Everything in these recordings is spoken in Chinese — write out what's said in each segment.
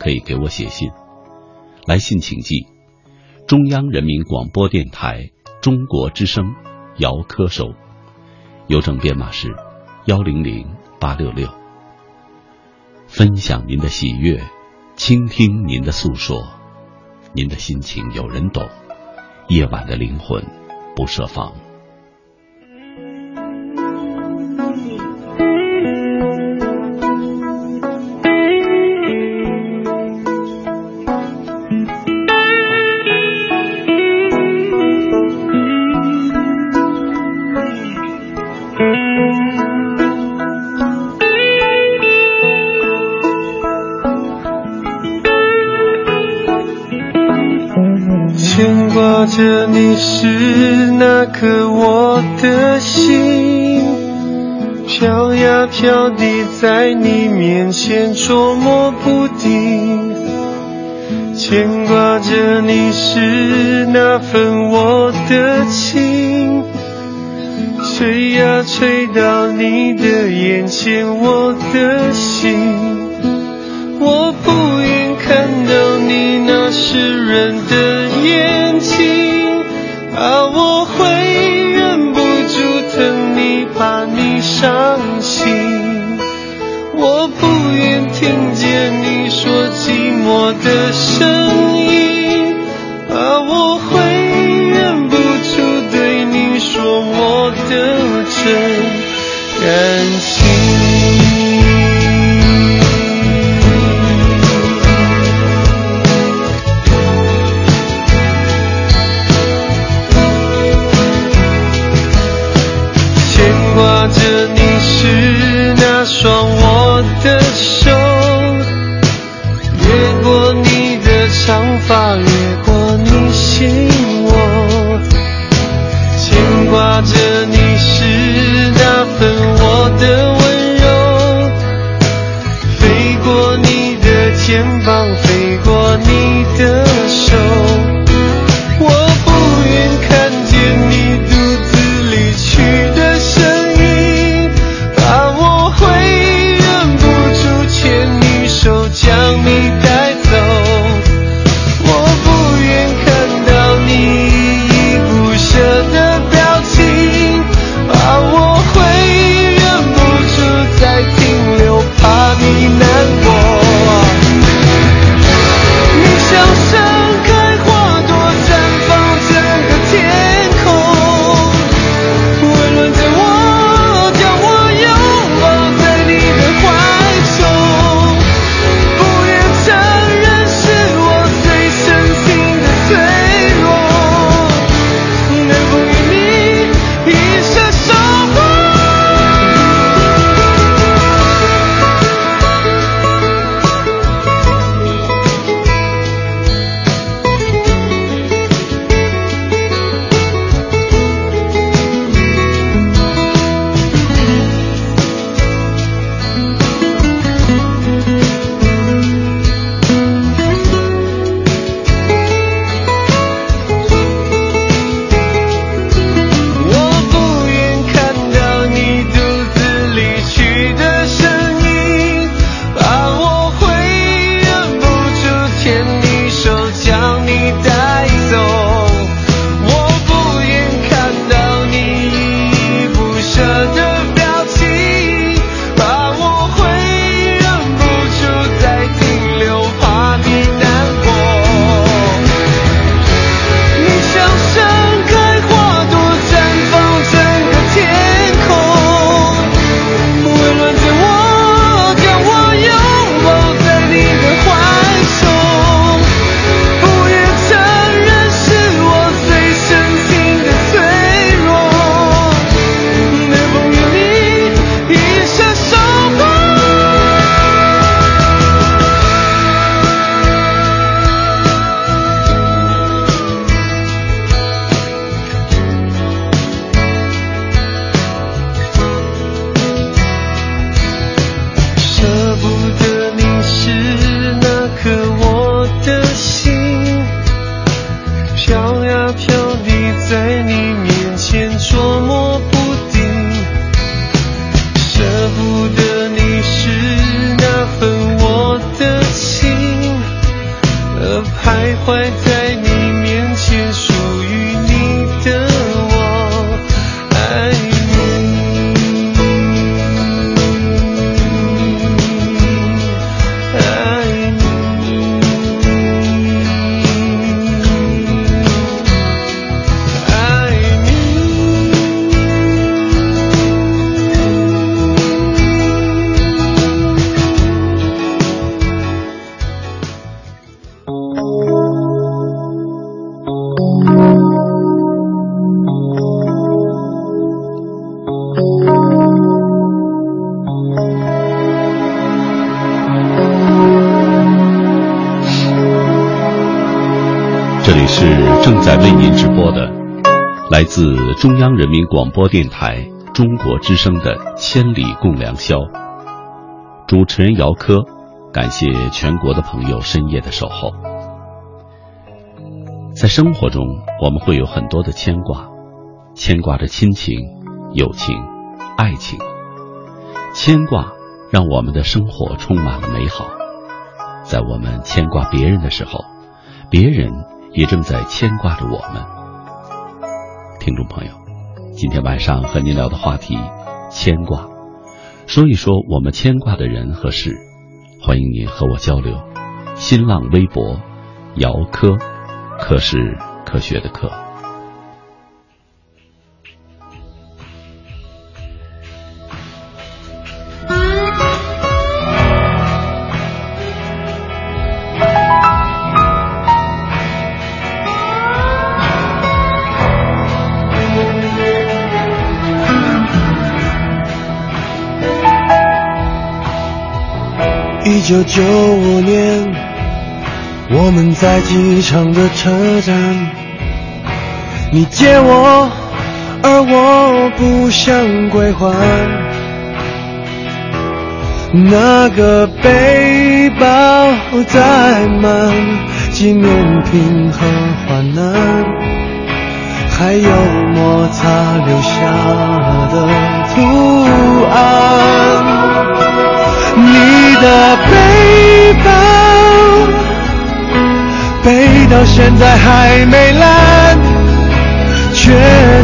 可以给我写信。来信请寄：中央人民广播电台中国之声姚科收，邮政编码是幺零零八六六。分享您的喜悦，倾听您的诉说，您的心情有人懂。夜晚的灵魂不设防。着你是那颗我的心，飘呀飘地在你面前捉摸不定。牵挂着你是那份我的情，吹呀吹到你的眼前，我的心，我不愿看到你那湿润的眼。怕我会忍不住疼你，怕你伤心。我不愿听见你说寂寞的声音，怕我会忍不住对你说我的真感中央人民广播电台中国之声的《千里共良宵》，主持人姚科，感谢全国的朋友深夜的守候。在生活中，我们会有很多的牵挂，牵挂着亲情、友情、爱情，牵挂让我们的生活充满了美好。在我们牵挂别人的时候，别人也正在牵挂着我们。听众朋友，今天晚上和您聊的话题牵挂，说一说我们牵挂的人和事，欢迎您和我交流。新浪微博姚科，科是科学的科。九九五年，我们在机场的车站，你接我，而我不想归还。那个背包载满纪念品和患难，还有摩擦留下的图案。你的背包背到现在还没烂，却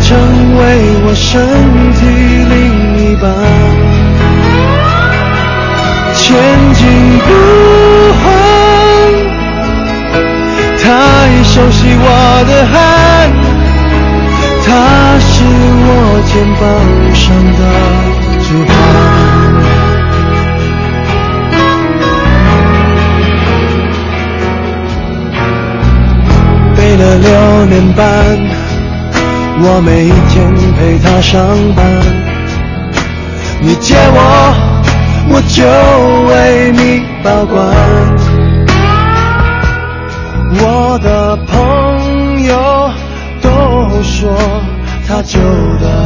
成为我身体另一半。前进不换，太熟悉我的汗，它是我肩膀上的了六年半，我每一天陪他上班。你借我，我就为你保管。我的朋友都说他旧的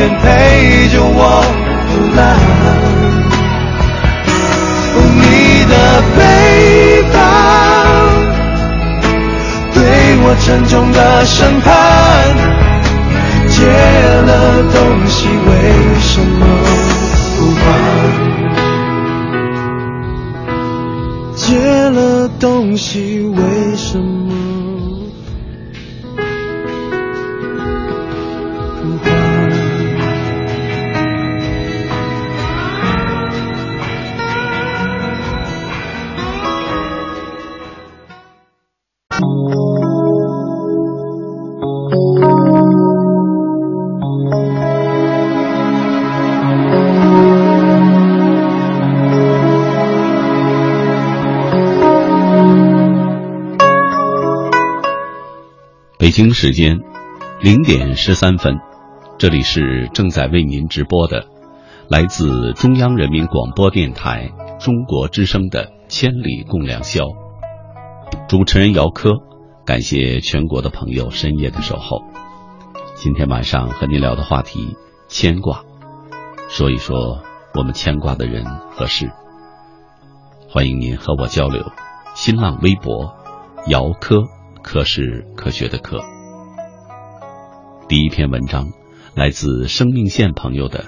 天陪着我腐烂。你的背包对我沉重的审判，借了东西为什么不还？借了东西为北京时间零点十三分，这里是正在为您直播的，来自中央人民广播电台中国之声的《千里共良宵》。主持人姚科，感谢全国的朋友深夜的守候。今天晚上和您聊的话题牵挂，说一说我们牵挂的人和事。欢迎您和我交流。新浪微博姚科。科是科学的科。第一篇文章来自生命线朋友的，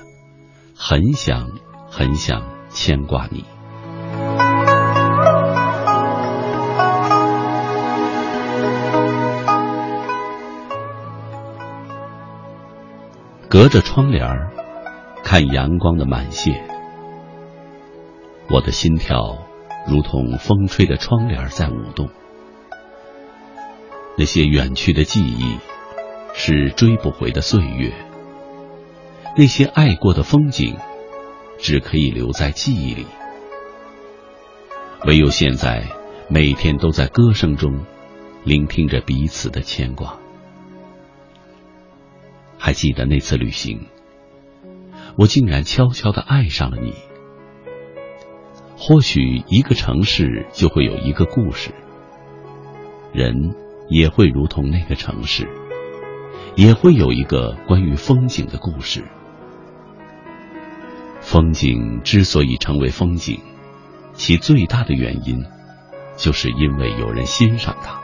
很想很想牵挂你。隔着窗帘看阳光的满泻，我的心跳如同风吹的窗帘在舞动。那些远去的记忆，是追不回的岁月；那些爱过的风景，只可以留在记忆里。唯有现在，每天都在歌声中，聆听着彼此的牵挂。还记得那次旅行，我竟然悄悄的爱上了你。或许一个城市就会有一个故事，人。也会如同那个城市，也会有一个关于风景的故事。风景之所以成为风景，其最大的原因，就是因为有人欣赏它。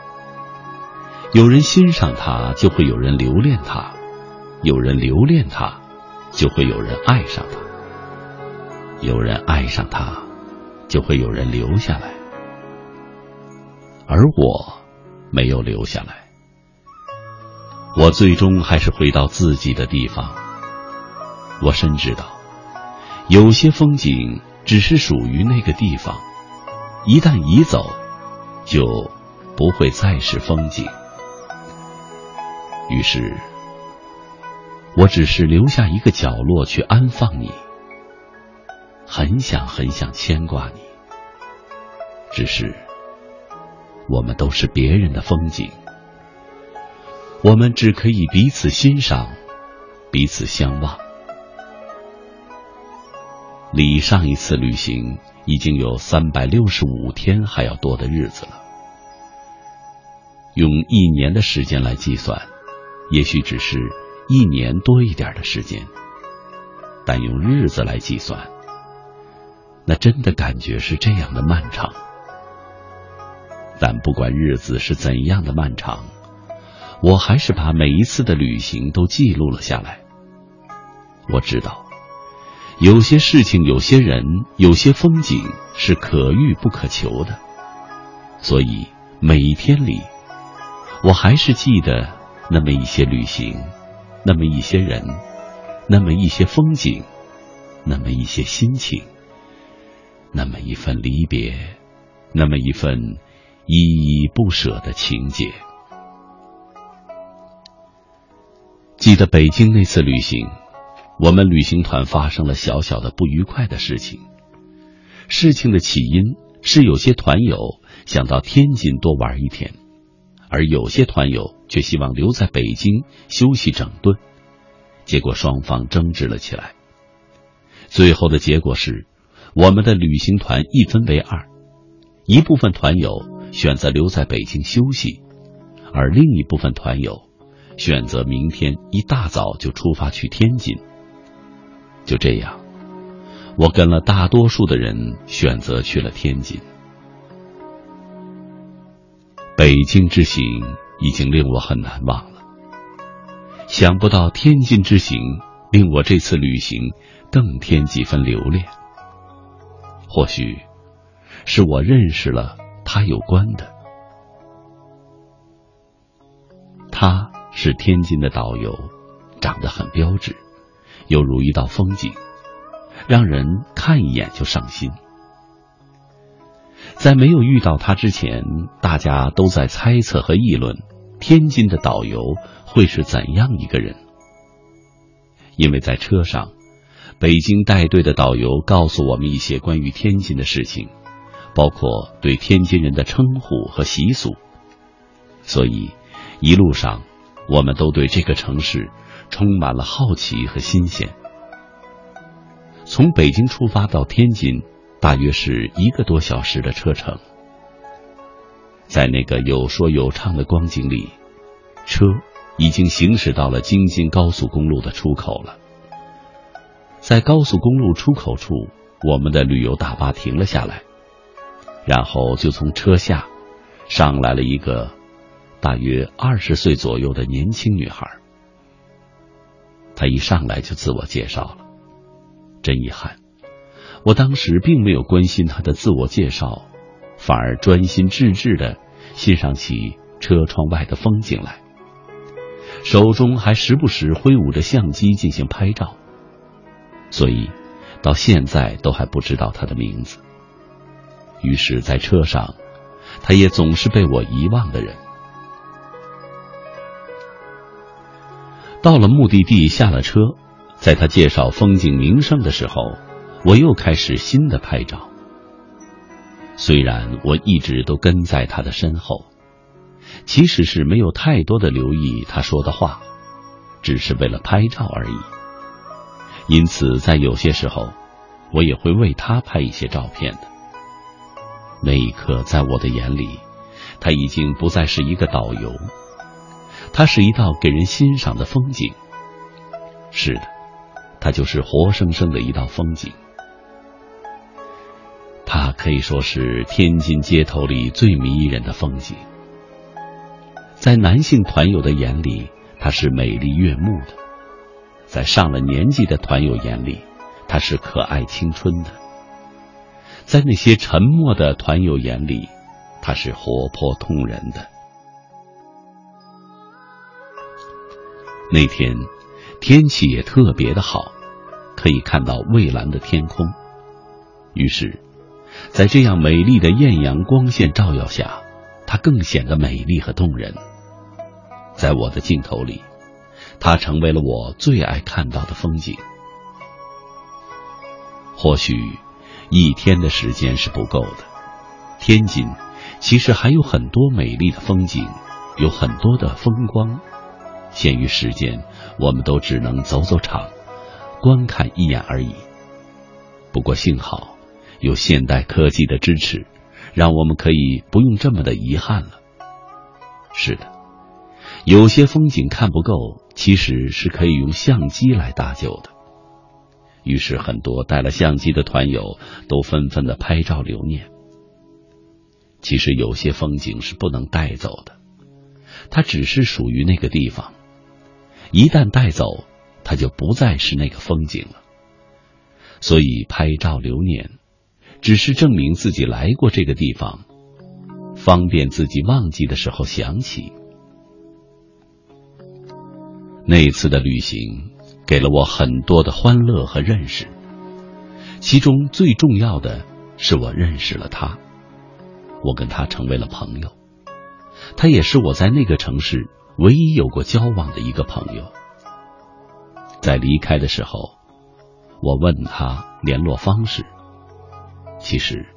有人欣赏它，就会有人留恋它；有人留恋它，就会有人爱上它；有人爱上它，就会有人留下来。而我。没有留下来，我最终还是回到自己的地方。我深知道，有些风景只是属于那个地方，一旦移走，就不会再是风景。于是，我只是留下一个角落去安放你，很想很想牵挂你，只是。我们都是别人的风景，我们只可以彼此欣赏，彼此相望。离上一次旅行已经有三百六十五天还要多的日子了。用一年的时间来计算，也许只是一年多一点的时间；但用日子来计算，那真的感觉是这样的漫长。但不管日子是怎样的漫长，我还是把每一次的旅行都记录了下来。我知道，有些事情、有些人、有些风景是可遇不可求的，所以每一天里，我还是记得那么一些旅行，那么一些人，那么一些风景，那么一些心情，那么一份离别，那么一份。依依不舍的情节。记得北京那次旅行，我们旅行团发生了小小的不愉快的事情。事情的起因是有些团友想到天津多玩一天，而有些团友却希望留在北京休息整顿。结果双方争执了起来。最后的结果是，我们的旅行团一分为二，一部分团友。选择留在北京休息，而另一部分团友选择明天一大早就出发去天津。就这样，我跟了大多数的人选择去了天津。北京之行已经令我很难忘了，想不到天津之行令我这次旅行更添几分留恋。或许是我认识了。他有关的，他是天津的导游，长得很标致，犹如一道风景，让人看一眼就上心。在没有遇到他之前，大家都在猜测和议论天津的导游会是怎样一个人，因为在车上，北京带队的导游告诉我们一些关于天津的事情。包括对天津人的称呼和习俗，所以一路上我们都对这个城市充满了好奇和新鲜。从北京出发到天津，大约是一个多小时的车程。在那个有说有唱的光景里，车已经行驶到了京津高速公路的出口了。在高速公路出口处，我们的旅游大巴停了下来，然后就从车下上来了一个大约二十岁左右的年轻女孩。她一上来就自我介绍了，真遗憾，我当时并没有关心她的自我介绍，反而专心致志的欣赏起车窗外的风景来，手中还时不时挥舞着相机进行拍照。所以，到现在都还不知道他的名字。于是，在车上，他也总是被我遗忘的人。到了目的地，下了车，在他介绍风景名胜的时候，我又开始新的拍照。虽然我一直都跟在他的身后，其实是没有太多的留意他说的话，只是为了拍照而已。因此，在有些时候，我也会为他拍一些照片的。那一刻，在我的眼里，他已经不再是一个导游，他是一道给人欣赏的风景。是的，他就是活生生的一道风景。他可以说是天津街头里最迷人的风景。在男性团友的眼里，他是美丽悦目的。在上了年纪的团友眼里，他是可爱青春的；在那些沉默的团友眼里，他是活泼动人的。那天天气也特别的好，可以看到蔚蓝的天空。于是，在这样美丽的艳阳光线照耀下，他更显得美丽和动人。在我的镜头里。它成为了我最爱看到的风景。或许一天的时间是不够的，天津其实还有很多美丽的风景，有很多的风光。限于时间，我们都只能走走场，观看一眼而已。不过幸好有现代科技的支持，让我们可以不用这么的遗憾了。是的。有些风景看不够，其实是可以用相机来搭救的。于是，很多带了相机的团友都纷纷的拍照留念。其实，有些风景是不能带走的，它只是属于那个地方。一旦带走，它就不再是那个风景了。所以，拍照留念，只是证明自己来过这个地方，方便自己忘记的时候想起。那次的旅行给了我很多的欢乐和认识，其中最重要的是我认识了他，我跟他成为了朋友，他也是我在那个城市唯一有过交往的一个朋友。在离开的时候，我问他联络方式，其实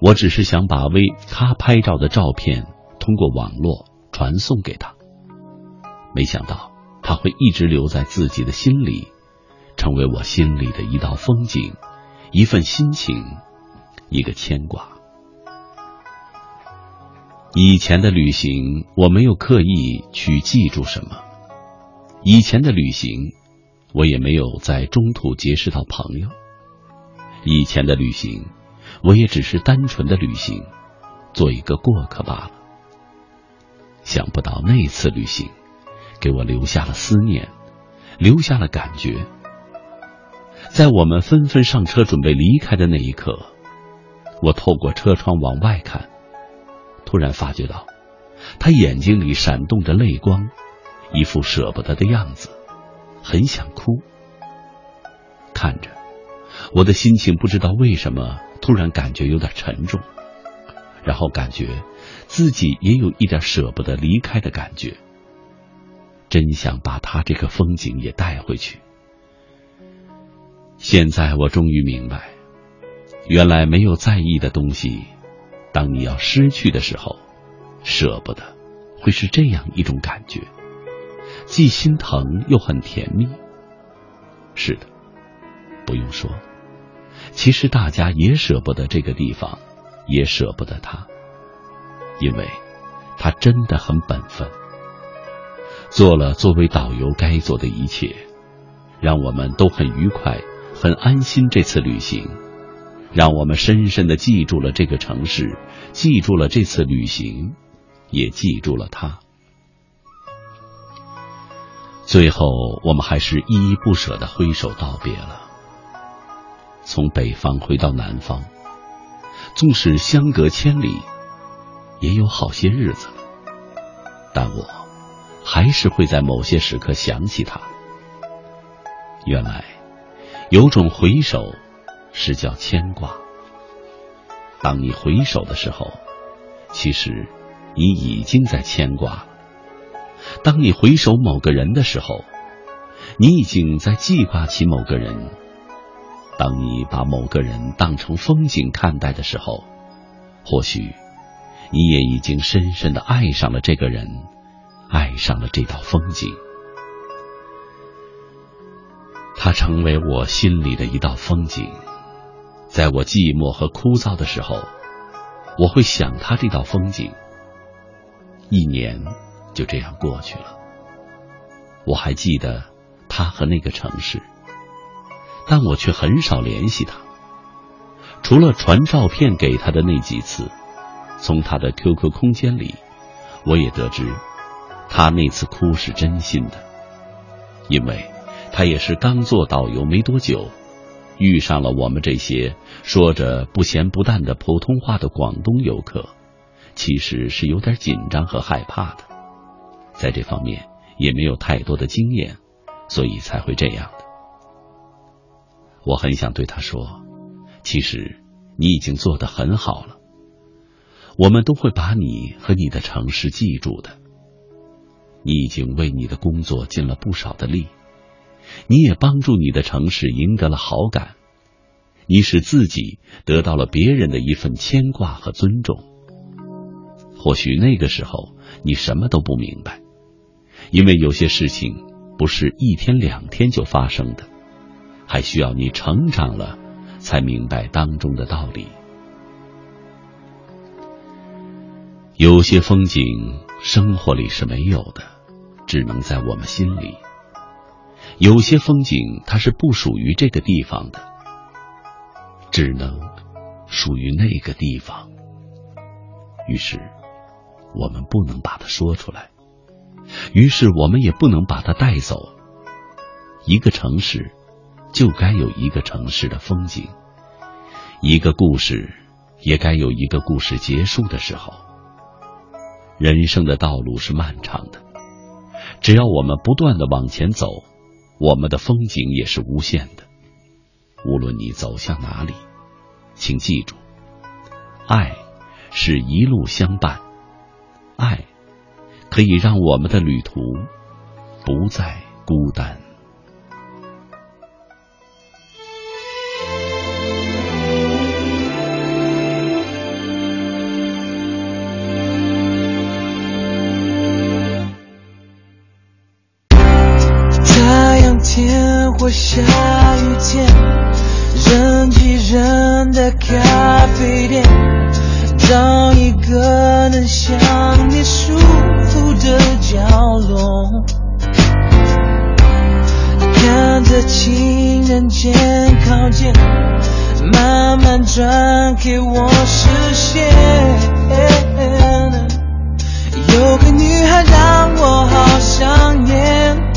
我只是想把为他拍照的照片通过网络传送给他，没想到。他会一直留在自己的心里，成为我心里的一道风景，一份心情，一个牵挂。以前的旅行，我没有刻意去记住什么；以前的旅行，我也没有在中途结识到朋友；以前的旅行，我也只是单纯的旅行，做一个过客罢了。想不到那次旅行。给我留下了思念，留下了感觉。在我们纷纷上车准备离开的那一刻，我透过车窗往外看，突然发觉到，他眼睛里闪动着泪光，一副舍不得的样子，很想哭。看着，我的心情不知道为什么突然感觉有点沉重，然后感觉自己也有一点舍不得离开的感觉。真想把他这个风景也带回去。现在我终于明白，原来没有在意的东西，当你要失去的时候，舍不得，会是这样一种感觉。既心疼又很甜蜜。是的，不用说，其实大家也舍不得这个地方，也舍不得他，因为他真的很本分，做了作为导游该做的一切，让我们都很愉快、很安心。这次旅行，让我们深深的记住了这个城市，记住了这次旅行，也记住了他。最后，我们还是依依不舍的挥手道别了。从北方回到南方，纵使相隔千里，也有好些日子了。但我还是会在某些时刻想起他。原来，有种回首是叫牵挂。当你回首的时候，其实你已经在牵挂。当你回首某个人的时候，你已经在记挂起某个人；当你把某个人当成风景看待的时候，或许你也已经深深的爱上了这个人，爱上了这道风景。它成为我心里的一道风景，在我寂寞和枯燥的时候，我会想他这道风景。一年。就这样过去了。我还记得他和那个城市，但我却很少联系他。除了传照片给他的那几次，从他的 QQ 空间里，我也得知他那次哭是真心的，因为他也是刚做导游没多久，遇上了我们这些说着不咸不淡的普通话的广东游客，其实是有点紧张和害怕的。在这方面也没有太多的经验，所以才会这样的。我很想对他说，其实你已经做得很好了。我们都会把你和你的城市记住的。你已经为你的工作尽了不少的力，你也帮助你的城市赢得了好感，你使自己得到了别人的一份牵挂和尊重。或许那个时候你什么都不明白。因为有些事情不是一天两天就发生的，还需要你成长了才明白当中的道理。有些风景生活里是没有的，只能在我们心里；有些风景它是不属于这个地方的，只能属于那个地方。于是，我们不能把它说出来。于是我们也不能把它带走。一个城市，就该有一个城市的风景；一个故事，也该有一个故事结束的时候。人生的道路是漫长的，只要我们不断的往前走，我们的风景也是无限的。无论你走向哪里，请记住，爱是一路相伴，爱。可以让我们的旅途不再孤单。下雨天，人挤人的咖啡店，找一个能想你舒服的角落，看着情人肩靠近，慢慢转给我视线。有个女孩让我好想念，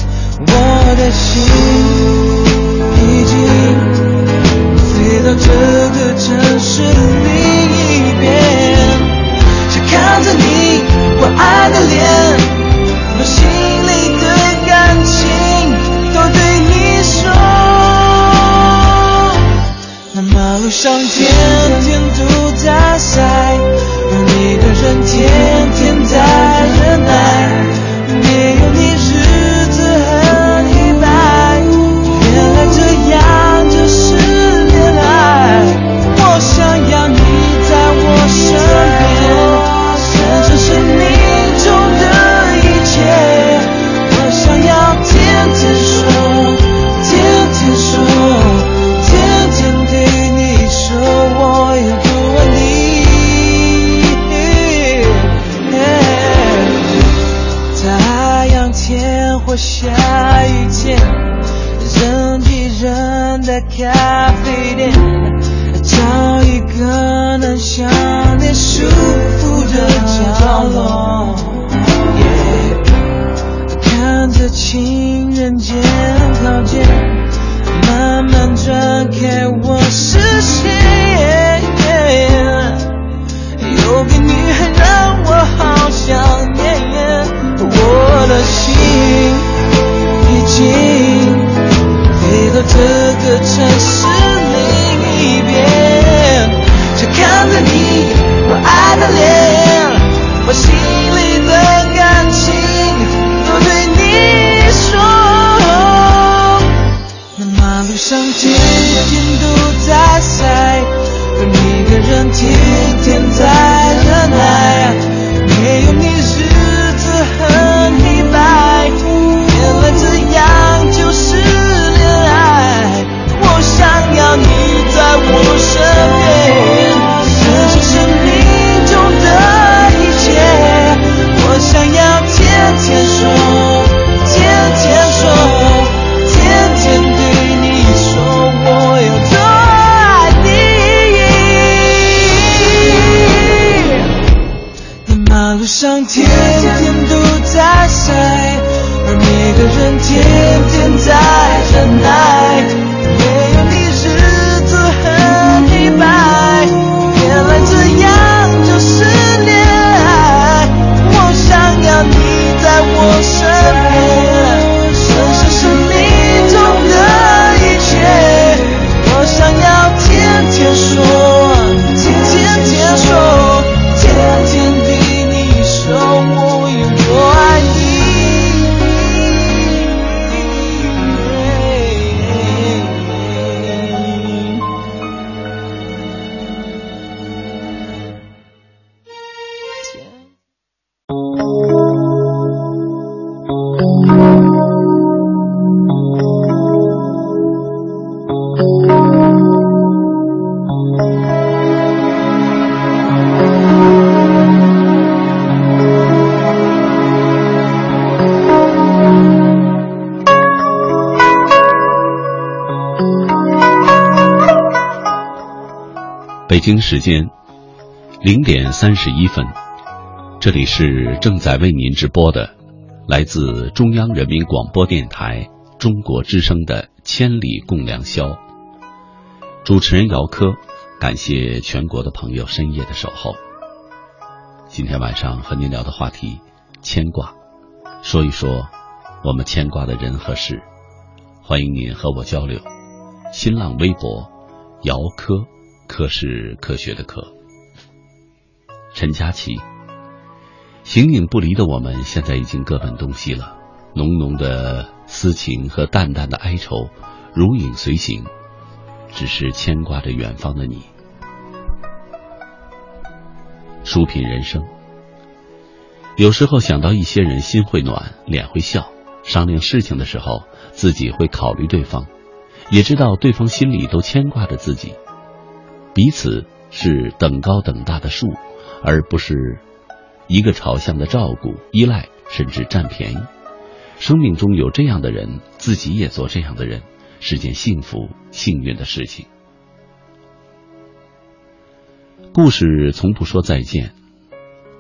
北京时间零点三十一分，这里是正在为您直播的，来自中央人民广播电台中国之声的《千里共良宵》。主持人姚科，感谢全国的朋友深夜的守候。今天晚上和您聊的话题，牵挂，说一说我们牵挂的人和事。欢迎您和我交流。新浪微博姚科。科是科学的科。陈佳琪，形影不离的我们，现在已经各奔东西了。浓浓的私情和淡淡的哀愁，如影随形，只是牵挂着远方的你。书品人生，有时候想到一些人，心会暖，脸会笑。商量事情的时候，自己会考虑对方，也知道对方心里都牵挂着自己。彼此是等高等大的树，而不是一个朝向的照顾、依赖，甚至占便宜。生命中有这样的人，自己也做这样的人，是件幸福、幸运的事情。故事从不说再见。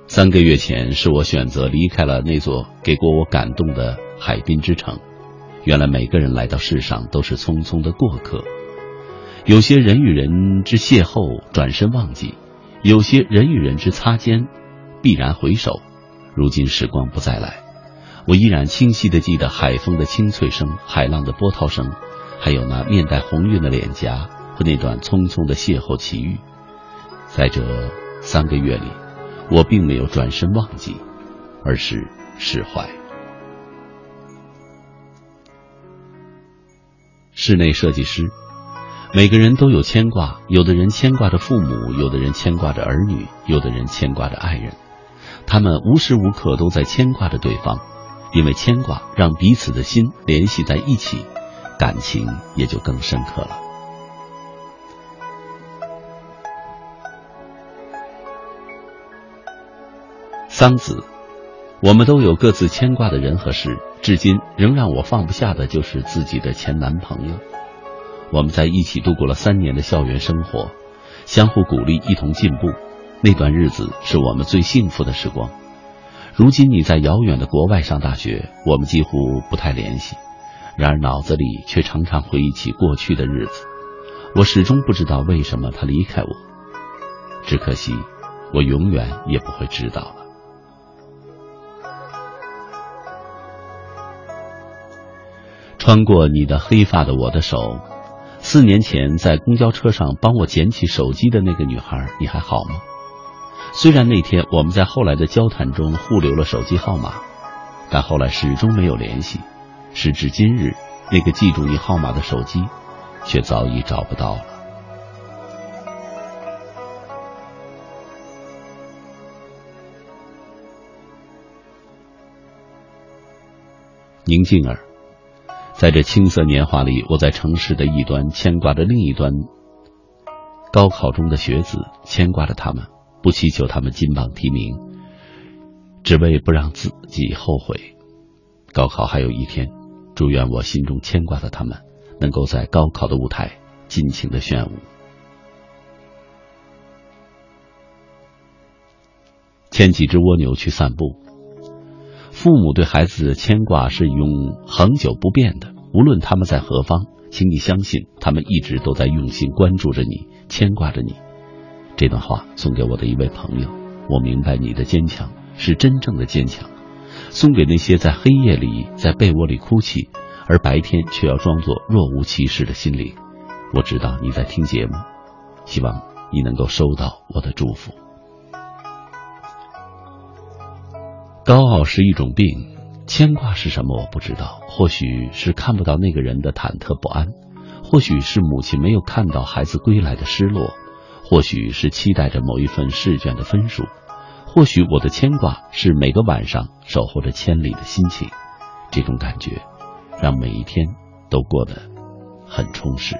三个月前，是我选择离开了那座给过我感动的海滨之城。原来，每个人来到世上都是匆匆的过客。有些人与人之邂逅，转身忘记；有些人与人之擦肩，必然回首。如今时光不再来，我依然清晰的记得海风的清脆声、海浪的波涛声，还有那面带红晕的脸颊和那段匆匆的邂逅奇遇。在这三个月里，我并没有转身忘记，而是释怀。室内设计师。每个人都有牵挂，有的人牵挂着父母，有的人牵挂着儿女，有的人牵挂着爱人。他们无时无刻都在牵挂着对方，因为牵挂让彼此的心联系在一起，感情也就更深刻了。桑梓，我们都有各自牵挂的人和事，至今仍让我放不下的就是自己的前男朋友。我们在一起度过了三年的校园生活，相互鼓励，一同进步。那段日子是我们最幸福的时光。如今你在遥远的国外上大学，我们几乎不太联系，然而脑子里却常常回忆起过去的日子。我始终不知道为什么他离开我，只可惜我永远也不会知道了。穿过你的黑发的我的手。四年前在公交车上帮我捡起手机的那个女孩，你还好吗？虽然那天我们在后来的交谈中互留了手机号码，但后来始终没有联系。时至今日，那个记住你号码的手机，却早已找不到了。宁静儿。在这青涩年华里，我在城市的一端牵挂着另一端高考中的学子，牵挂着他们，不祈求他们金榜题名，只为不让自己后悔。高考还有一天，祝愿我心中牵挂的他们，能够在高考的舞台尽情的炫舞。牵几只蜗牛去散步。父母对孩子的牵挂是永恒久不变的，无论他们在何方，请你相信，他们一直都在用心关注着你，牵挂着你。这段话送给我的一位朋友，我明白你的坚强是真正的坚强。送给那些在黑夜里在被窝里哭泣，而白天却要装作若无其事的心灵。我知道你在听节目，希望你能够收到我的祝福。高傲是一种病，牵挂是什么？我不知道。或许是看不到那个人的忐忑不安，或许是母亲没有看到孩子归来的失落。或许是期待着某一份试卷的分数，或许我的牵挂是每个晚上守候着千里的心情，这种感觉让每一天都过得很充实。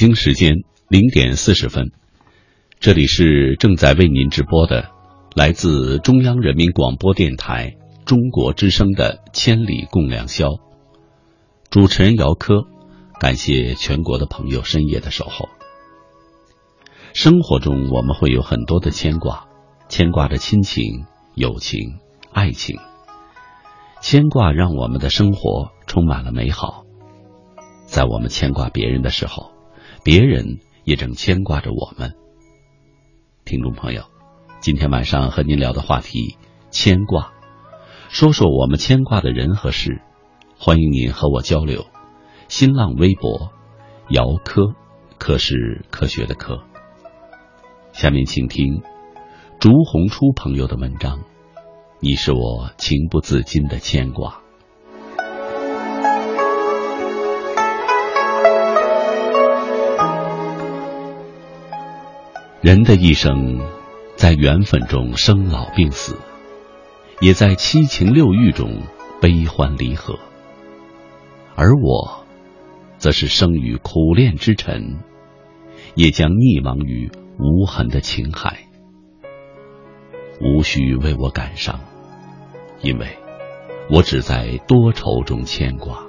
北京时间零点四十分，这里是正在为您直播的来自中央人民广播电台中国之声的《千里共良宵》，主持人姚科，感谢全国的朋友深夜的守候。生活中我们会有很多的牵挂，牵挂着亲情、友情、爱情，牵挂让我们的生活充满了美好。在我们牵挂别人的时候，别人也正牵挂着我们。听众朋友，今天晚上和您聊的话题牵挂，说说我们牵挂的人和事。欢迎您和我交流。新浪微博，姚科，科是科学的科。下面请听竹红初朋友的文章。你是我情不自禁的牵挂。人的一生，在缘分中生老病死，也在七情六欲中悲欢离合。而我，则是生于苦恋之尘，也将溺亡于无痕的情海。无需为我感伤，因为我只在多愁中牵挂。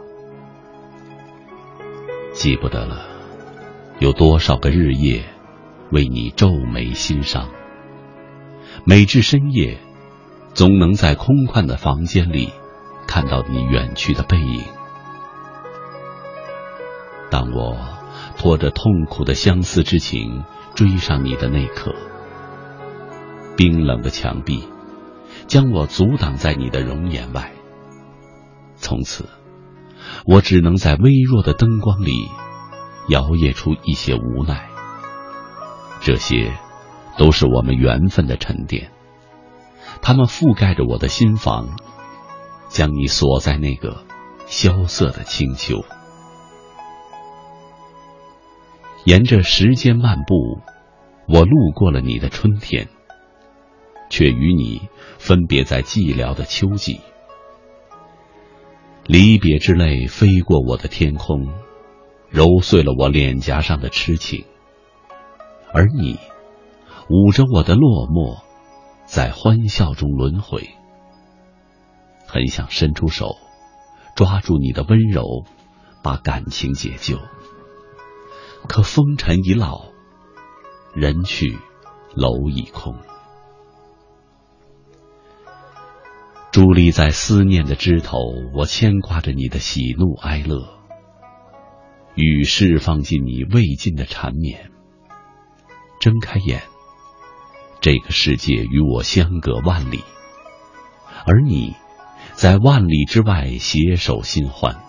记不得了，有多少个日夜。为你皱眉心伤，每至深夜，总能在空旷的房间里看到你远去的背影。当我拖着痛苦的相思之情追上你的那刻，冰冷的墙壁将我阻挡在你的容颜外。从此，我只能在微弱的灯光里摇曳出一些无奈。这些，都是我们缘分的沉淀，它们覆盖着我的心房，将你锁在那个萧瑟的清秋。沿着时间漫步，我路过了你的春天，却与你分别在寂寥的秋季。离别之泪飞过我的天空，揉碎了我脸颊上的痴情。而你，捂着我的落寞，在欢笑中轮回。很想伸出手，抓住你的温柔，把感情解救。可风尘已老，人去楼已空。伫立在思念的枝头，我牵挂着你的喜怒哀乐，雨释放进你未尽的缠绵。睁开眼，这个世界与我相隔万里，而你在万里之外携手新欢。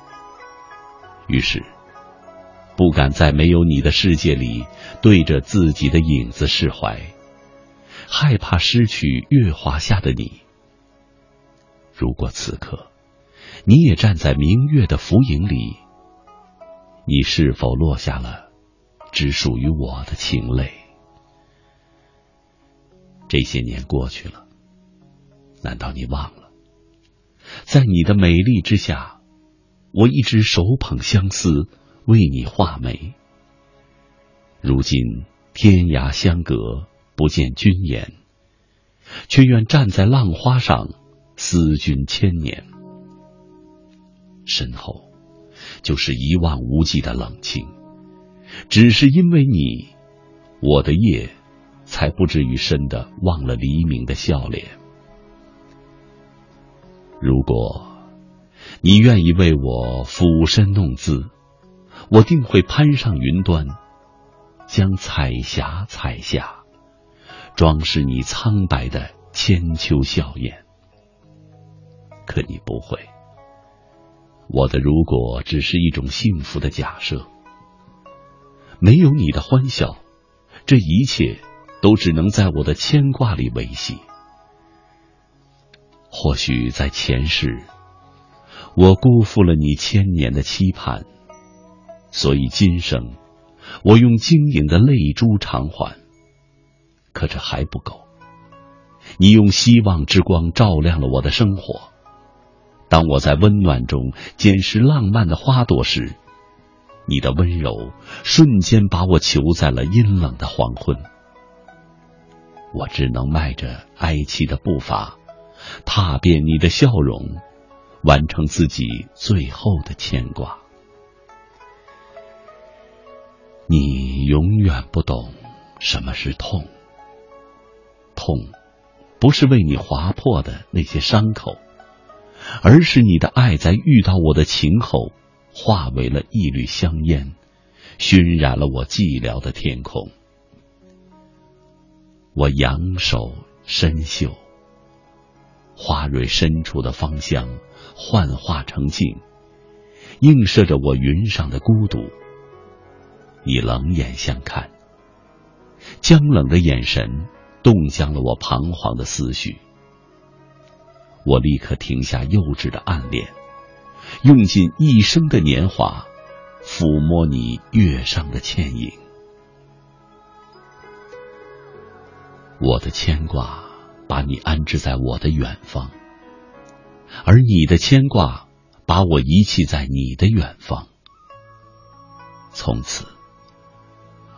于是，不敢在没有你的世界里对着自己的影子释怀，害怕失去月华下的你。如果此刻你也站在明月的浮影里，你是否落下了只属于我的情泪？这些年过去了，难道你忘了？在你的美丽之下，我一直手捧相思，为你画眉。如今天涯相隔，不见君颜，却愿站在浪花上，思君千年。身后就是一望无际的冷清，只是因为你，我的夜。才不至于深的忘了黎明的笑脸。如果你愿意为我俯身弄姿，我定会攀上云端，将彩霞采下，装饰你苍白的千秋笑颜。可你不会，我的如果只是一种幸福的假设，没有你的欢笑，这一切。都只能在我的牵挂里维系。或许在前世，我辜负了你千年的期盼，所以今生我用晶莹的泪珠偿还。可这还不够，你用希望之光照亮了我的生活。当我在温暖中捡拾浪漫的花朵时，你的温柔瞬间把我囚在了阴冷的黄昏。我只能迈着哀戚的步伐，踏遍你的笑容，完成自己最后的牵挂。你永远不懂什么是痛，痛不是为你划破的那些伤口，而是你的爱在遇到我的情后，化为了一缕香烟，熏染了我寂寥的天空。我仰首深嗅，花蕊深处的芳香幻化成镜，映射着我云上的孤独。你冷眼相看，僵冷的眼神冻僵了我彷徨的思绪。我立刻停下幼稚的暗恋，用尽一生的年华，抚摸你月上的倩影。我的牵挂把你安置在我的远方，而你的牵挂把我遗弃在你的远方。从此。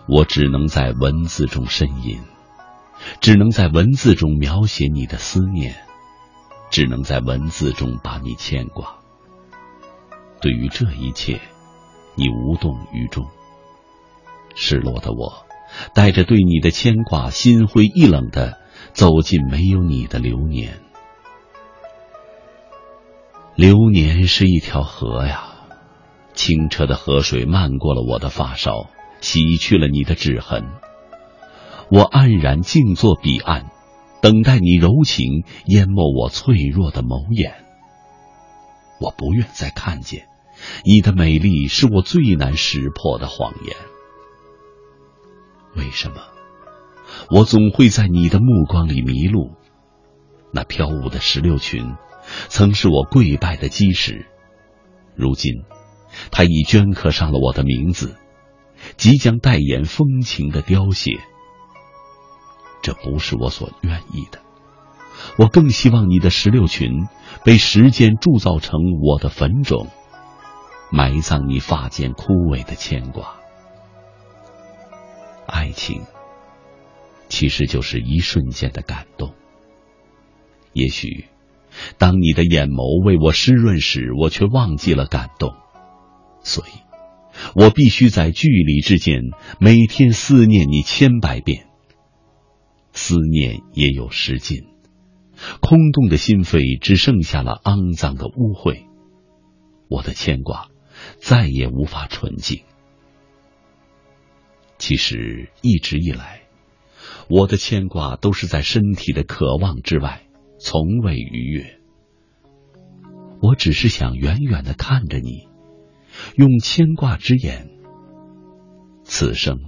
我只能在文字中呻吟，只能在文字中描写你的思念，只能在文字中把你牵挂。对于这一切，你无动于衷。失落的我，带着对你的牵挂，心灰意冷的走进没有你的流年。流年是一条河呀，清澈的河水漫过了我的发梢。洗去了你的指痕，我黯然静坐彼岸，等待你柔情淹没我脆弱的眸眼。我不愿再看见你的美丽，是我最难识破的谎言。为什么我总会在你的目光里迷路？那飘舞的石榴裙，曾是我跪拜的基石，如今，它已镌刻上了我的名字。即将代言风情的凋谢，这不是我所愿意的。我更希望你的石榴裙被时间铸造成我的坟冢，埋葬你发间枯萎的牵挂。爱情其实就是一瞬间的感动。也许，当你的眼眸为我湿润时，我却忘记了感动，所以。我必须在距离之间每天思念你千百遍。思念也有时尽，空洞的心扉只剩下了肮脏的污秽，我的牵挂再也无法纯净。其实一直以来，我的牵挂都是在身体的渴望之外，从未逾越。我只是想远远的看着你。用牵挂之眼，此生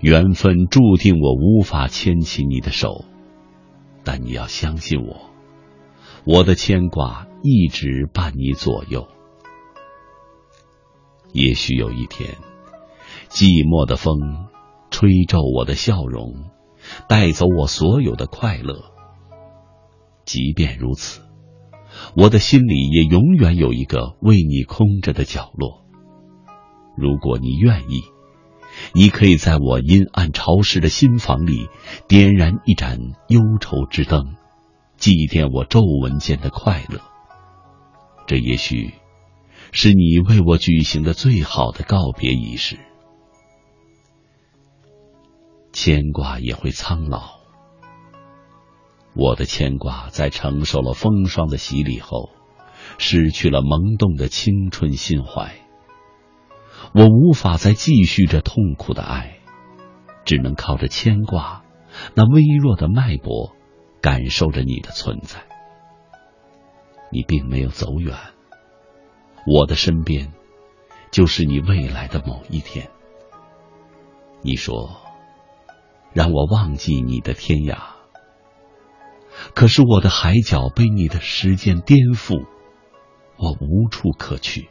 缘分注定我无法牵起你的手，但你要相信我，我的牵挂一直伴你左右。也许有一天，寂寞的风吹皱我的笑容，带走我所有的快乐。即便如此。我的心里也永远有一个为你空着的角落。如果你愿意，你可以在我阴暗潮湿的心房里点燃一盏忧愁之灯，祭奠我皱纹间的快乐。这也许是你为我举行的最好的告别仪式。牵挂也会苍老。我的牵挂在承受了风霜的洗礼后，失去了萌动的青春心怀。我无法再继续这痛苦的爱，只能靠着牵挂那微弱的脉搏，感受着你的存在。你并没有走远，我的身边就是你未来的某一天。你说，让我忘记你的天涯。可是我的海角被你的时间颠覆，我无处可去，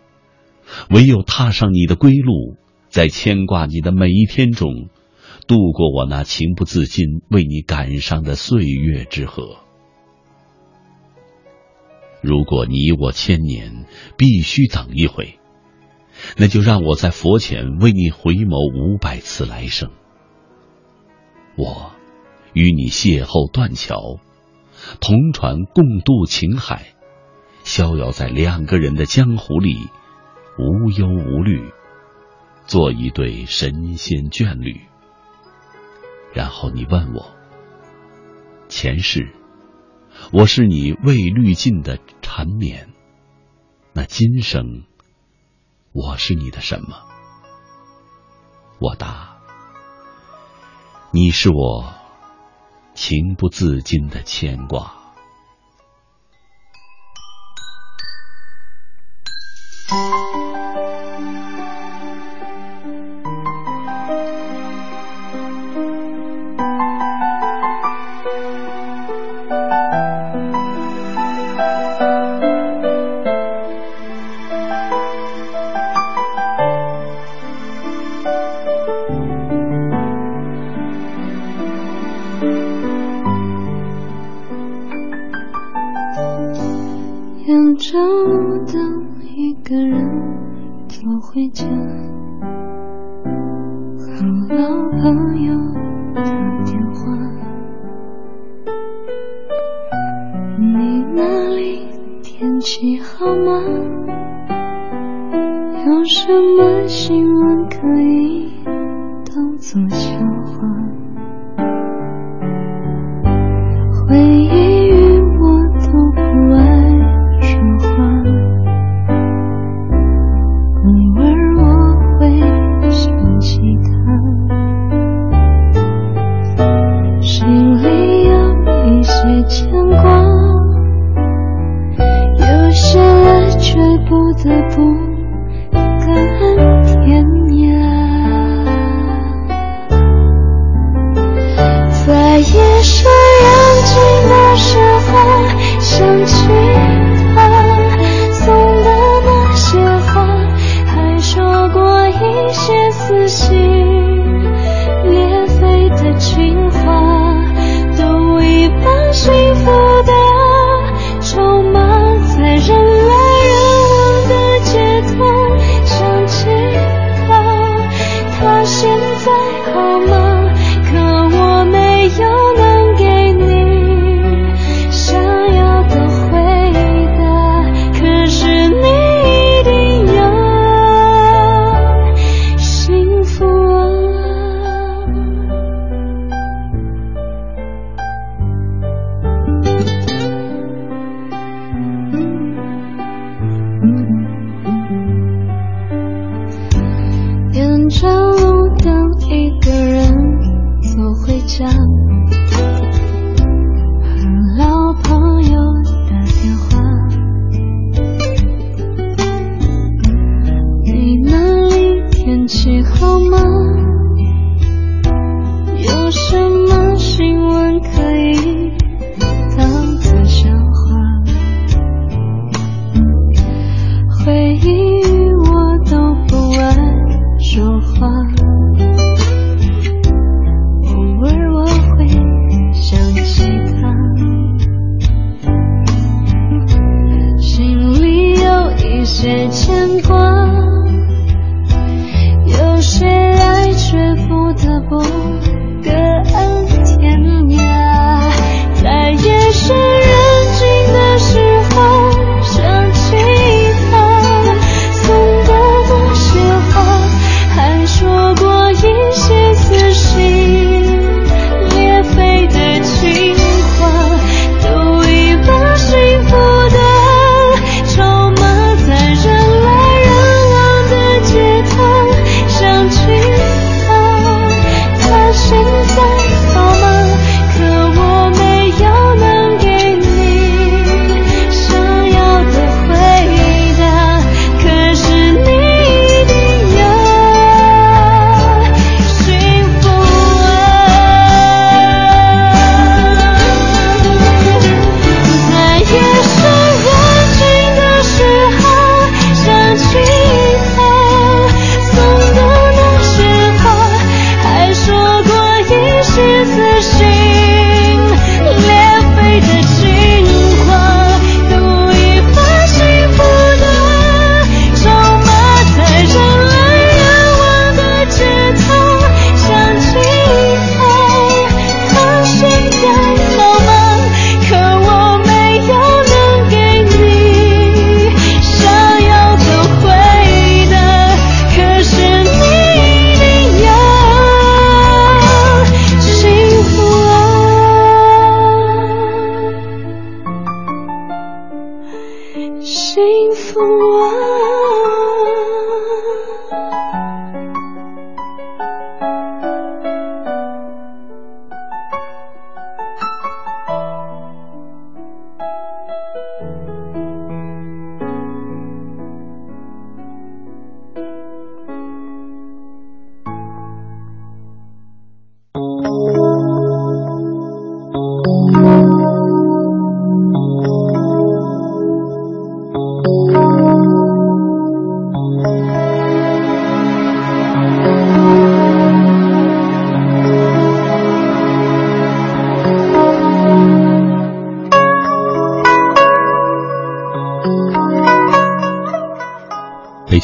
唯有踏上你的归路，在牵挂你的每一天中，度过我那情不自禁为你感伤的岁月之河。如果你我千年必须等一回，那就让我在佛前为你回眸五百次来生。我。与你邂逅断桥，同船共渡情海，逍遥在两个人的江湖里，无忧无虑，做一对神仙眷侣。然后你问我，前世我是你未滤尽的缠绵，那今生我是你的什么？我答，你是我情不自禁的牵挂。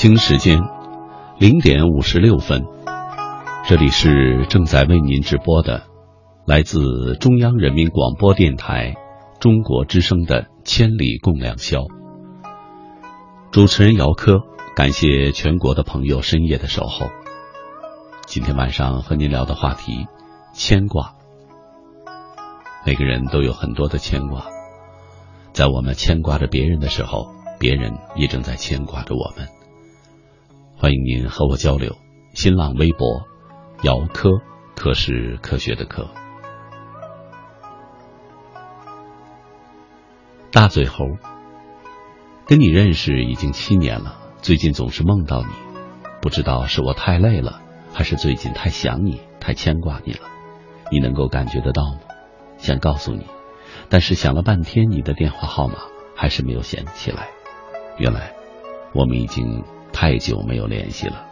北京时间零点五十六分，这里是正在为您直播的，来自中央人民广播电台中国之声的《千里共良宵》。主持人姚科，感谢全国的朋友深夜的守候。今天晚上和您聊的话题，牵挂。每个人都有很多的牵挂，在我们牵挂着别人的时候，别人也正在牵挂着我们。欢迎您和我交流，新浪微博，姚科，科是科学的科。大嘴猴，跟你认识已经七年了，最近总是梦到你，不知道是我太累了，还是最近太想你，太牵挂你了。你能够感觉得到吗？想告诉你，但是想了半天，你的电话号码还是没有想起来。原来，我们已经。太久没有联系了。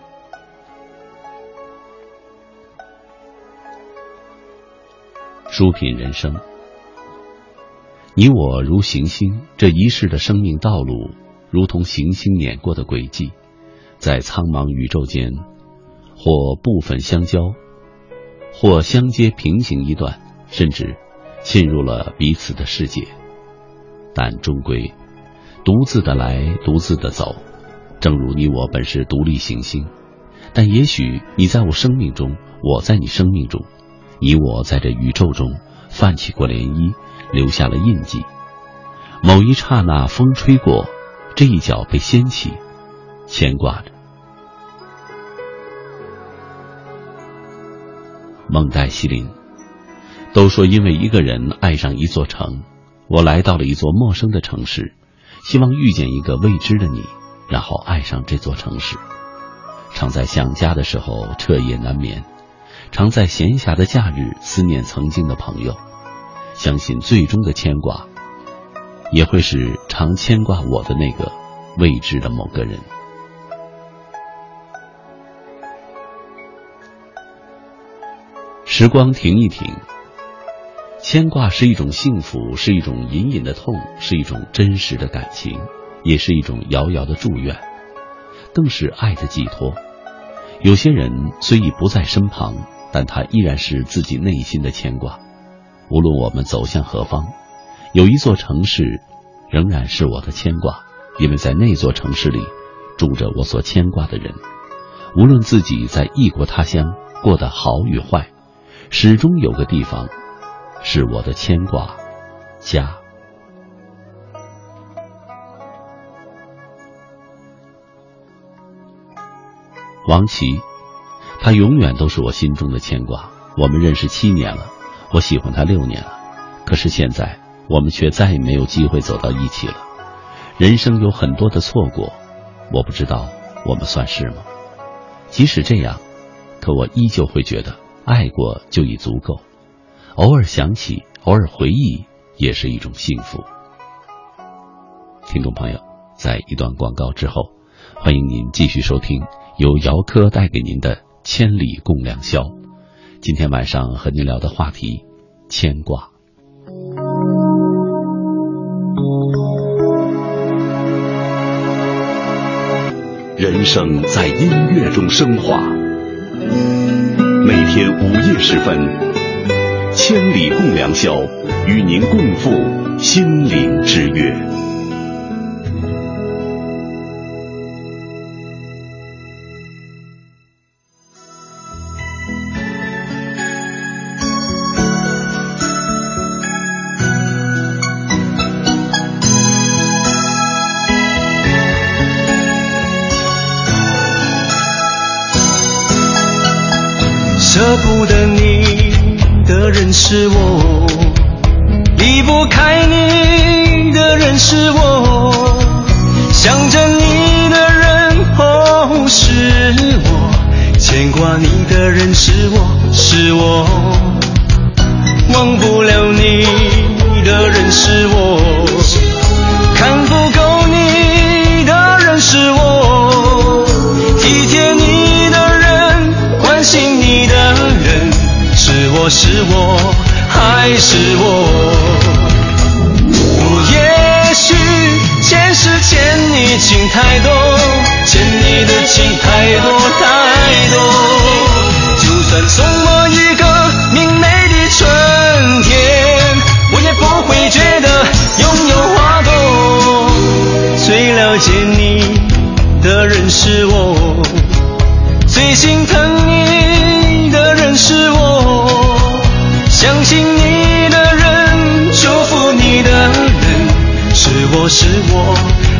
书品人生，你我如行星，这一世的生命道路如同行星碾过的轨迹，在苍茫宇宙间，或部分相交，或相接平行一段，甚至进入了彼此的世界，但终归独自的来，独自的走。正如你我本是独立行星，但也许你在我生命中，我在你生命中，你我在这宇宙中泛起过涟漪，留下了印记。某一刹那，风吹过，这一角被掀起，牵挂着。梦黛西林，都说因为一个人爱上一座城，我来到了一座陌生的城市，希望遇见一个未知的你。然后爱上这座城市，常在想家的时候彻夜难眠，常在闲暇的假日思念曾经的朋友。相信最终的牵挂，也会是常牵挂我的那个未知的某个人。时光停一停，牵挂是一种幸福，是一种隐隐的痛，是一种真实的感情。也是一种遥遥的祝愿，更是爱的寄托。有些人虽已不在身旁，但他依然是自己内心的牵挂。无论我们走向何方，有一座城市仍然是我的牵挂，因为在那座城市里住着我所牵挂的人。无论自己在异国他乡过得好与坏，始终有个地方是我的牵挂，家。王琦，他永远都是我心中的牵挂。我们认识七年了，我喜欢他六年了，可是现在我们却再也没有机会走到一起了。人生有很多的错过，我不知道我们算是吗？即使这样，可我依旧会觉得爱过就已足够。偶尔想起，偶尔回忆，也是一种幸福。听众朋友，在一段广告之后，欢迎您继续收听。由姚科带给您的《千里共良宵》，今天晚上和您聊的话题：牵挂。人生在音乐中升华，每天午夜时分，《千里共良宵》与您共赴心灵之约。舍不得你的人是我离不开你的人是我，想着你的人哦是我，牵挂你的人是我是我，忘不了你的人是我，是我还是我？也许前世欠你情太多，欠你的情太多太多，就算送我一个明媚的春天，我也不会觉得拥有花朵。最了解你的人是我，最心疼你是我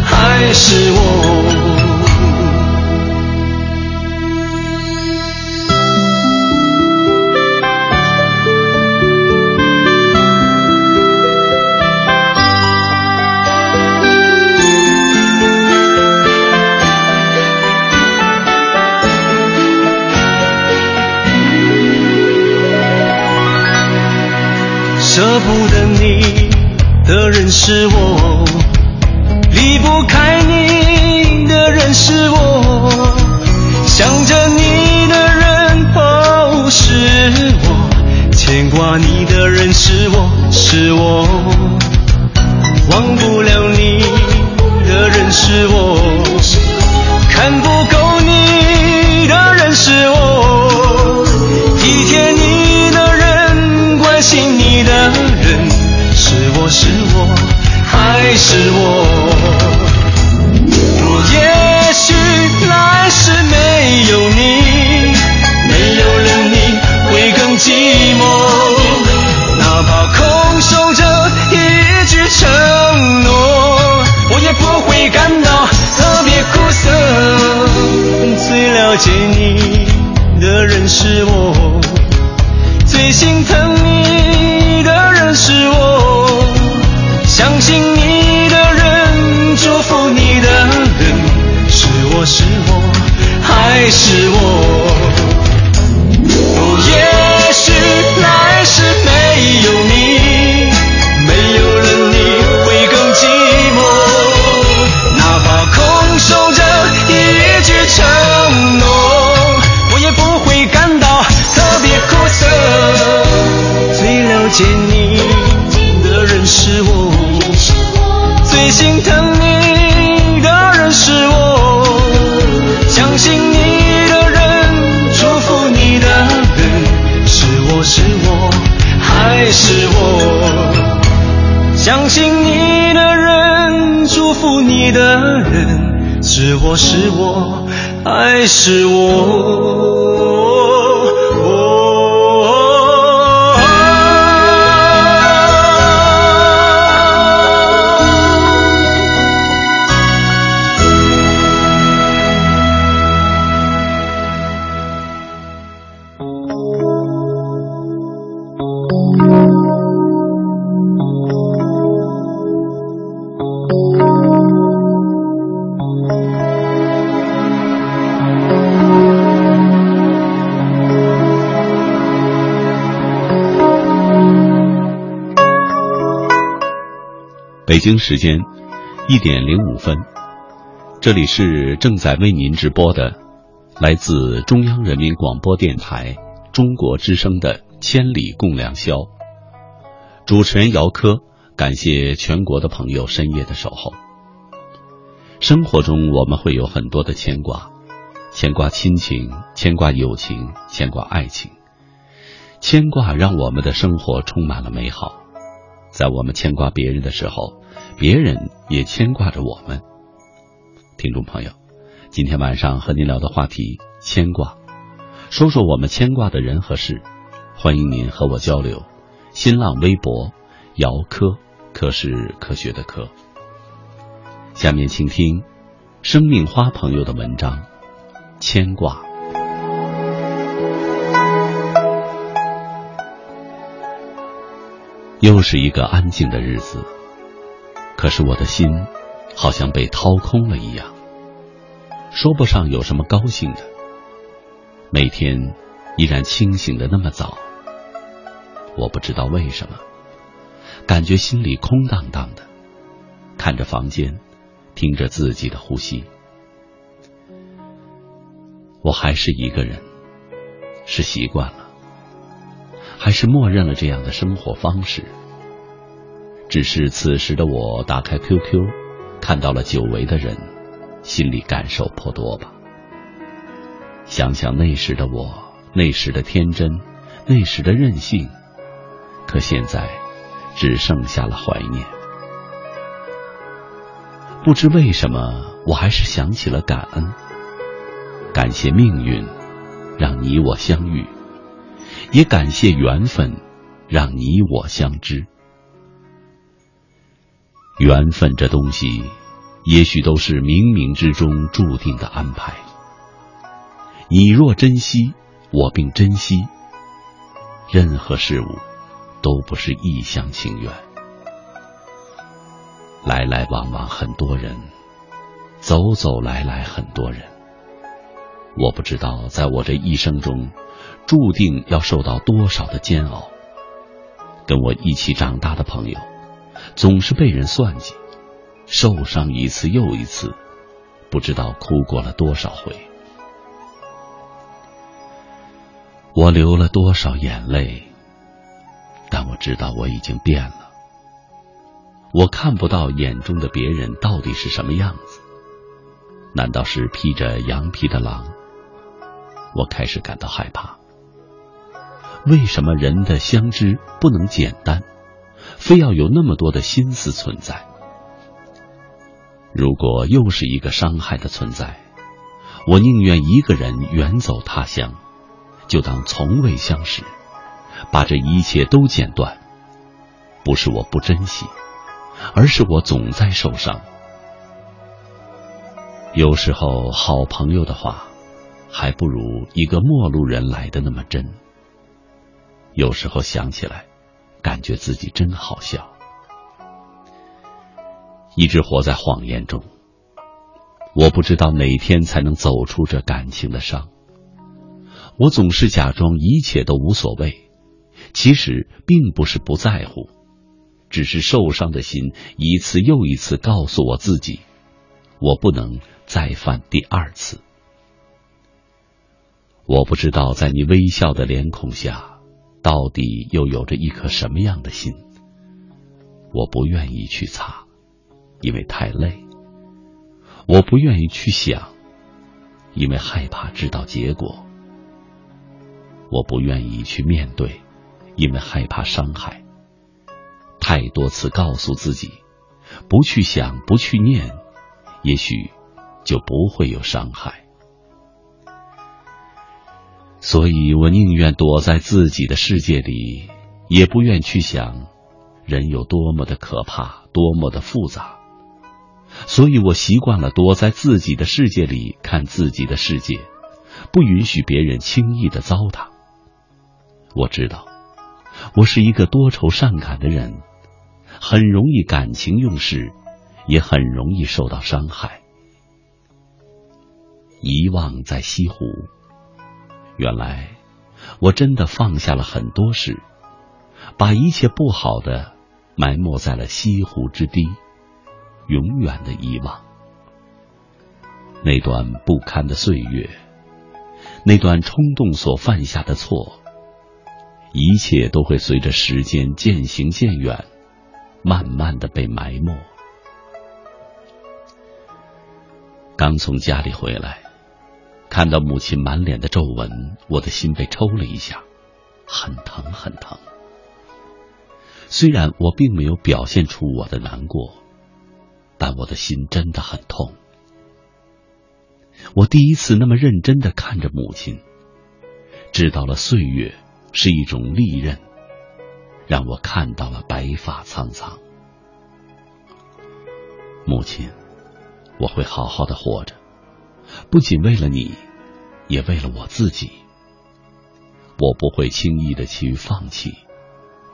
还是我？舍不得你的人是我，挂你的人是我是我，忘不了你的人是我，看不够你的人是我，体贴你的人，关心你的人，是我是我还是我？解你的人是我，最心疼你的人是我，相信你的人，祝福你的人，是我是我还是的人，是我是我还是我？北京时间一点零五分，这里是正在为您直播的，来自中央人民广播电台中国之声的《千里共良宵》。主持人姚科，感谢全国的朋友深夜的守候。生活中我们会有很多的牵挂，牵挂亲情，牵挂友情，牵挂爱情，牵挂让我们的生活充满了美好。在我们牵挂别人的时候，别人也牵挂着我们。听众朋友，今天晚上和您聊的话题牵挂，说说我们牵挂的人和事，欢迎您和我交流。新浪微博姚科，科是科学的科。下面请听生命花朋友的文章《牵挂》。又是一个安静的日子，可是我的心好像被掏空了一样，说不上有什么高兴的。每天依然清醒的那么早，我不知道为什么，感觉心里空荡荡的，看着房间，听着自己的呼吸。我还是一个人，是习惯了，还是默认了这样的生活方式？只是此时的我打开 QQ，看到了久违的人，心里感受颇多吧。想想那时的我，那时的天真，那时的任性，可现在只剩下了怀念。不知为什么，我还是想起了感恩，感谢命运让你我相遇，也感谢缘分让你我相知。缘分这东西，也许都是冥冥之中注定的安排。你若珍惜，我并珍惜。任何事物都不是一厢情愿。来来往往很多人，走走来来很多人。我不知道，在我这一生中，注定要受到多少的煎熬。跟我一起长大的朋友，总是被人算计，受伤一次又一次，不知道哭过了多少回。我流了多少眼泪，但我知道我已经变了。我看不到眼中的别人到底是什么样子，难道是披着羊皮的狼？我开始感到害怕。为什么人的相知不能简单，非要有那么多的心思存在？如果又是一个伤害的存在，我宁愿一个人远走他乡。就当从未相识，把这一切都剪断。不是我不珍惜，而是我总在受伤。有时候，好朋友的话，还不如一个陌路人来的那么真。有时候想起来，感觉自己真好笑。一直活在谎言中，我不知道哪天才能走出这感情的伤。我总是假装一切都无所谓，其实并不是不在乎，只是受伤的心一次又一次告诉我自己，我不能再犯第二次。我不知道在你微笑的脸孔下，到底又有着一颗什么样的心。我不愿意去擦，因为太累；我不愿意去想，因为害怕知道结果。我不愿意去面对，因为害怕伤害。太多次告诉自己，不去想，不去念，也许就不会有伤害。所以我宁愿躲在自己的世界里，也不愿去想人有多么的可怕，多么的复杂。所以我习惯了躲在自己的世界里看自己的世界，不允许别人轻易的糟蹋。我知道，我是一个多愁善感的人，很容易感情用事，也很容易受到伤害。遗忘在西湖，原来我真的放下了很多事，把一切不好的埋没在了西湖之堤，永远的遗忘。那段不堪的岁月，那段冲动所犯下的错。一切都会随着时间渐行渐远，慢慢的被埋没。刚从家里回来，看到母亲满脸的皱纹，我的心被抽了一下，很疼很疼。虽然我并没有表现出我的难过，但我的心真的很痛。我第一次那么认真的看着母亲，知道了岁月。是一种利刃，让我看到了白发苍苍。母亲，我会好好的活着，不仅为了你，也为了我自己。我不会轻易的去放弃，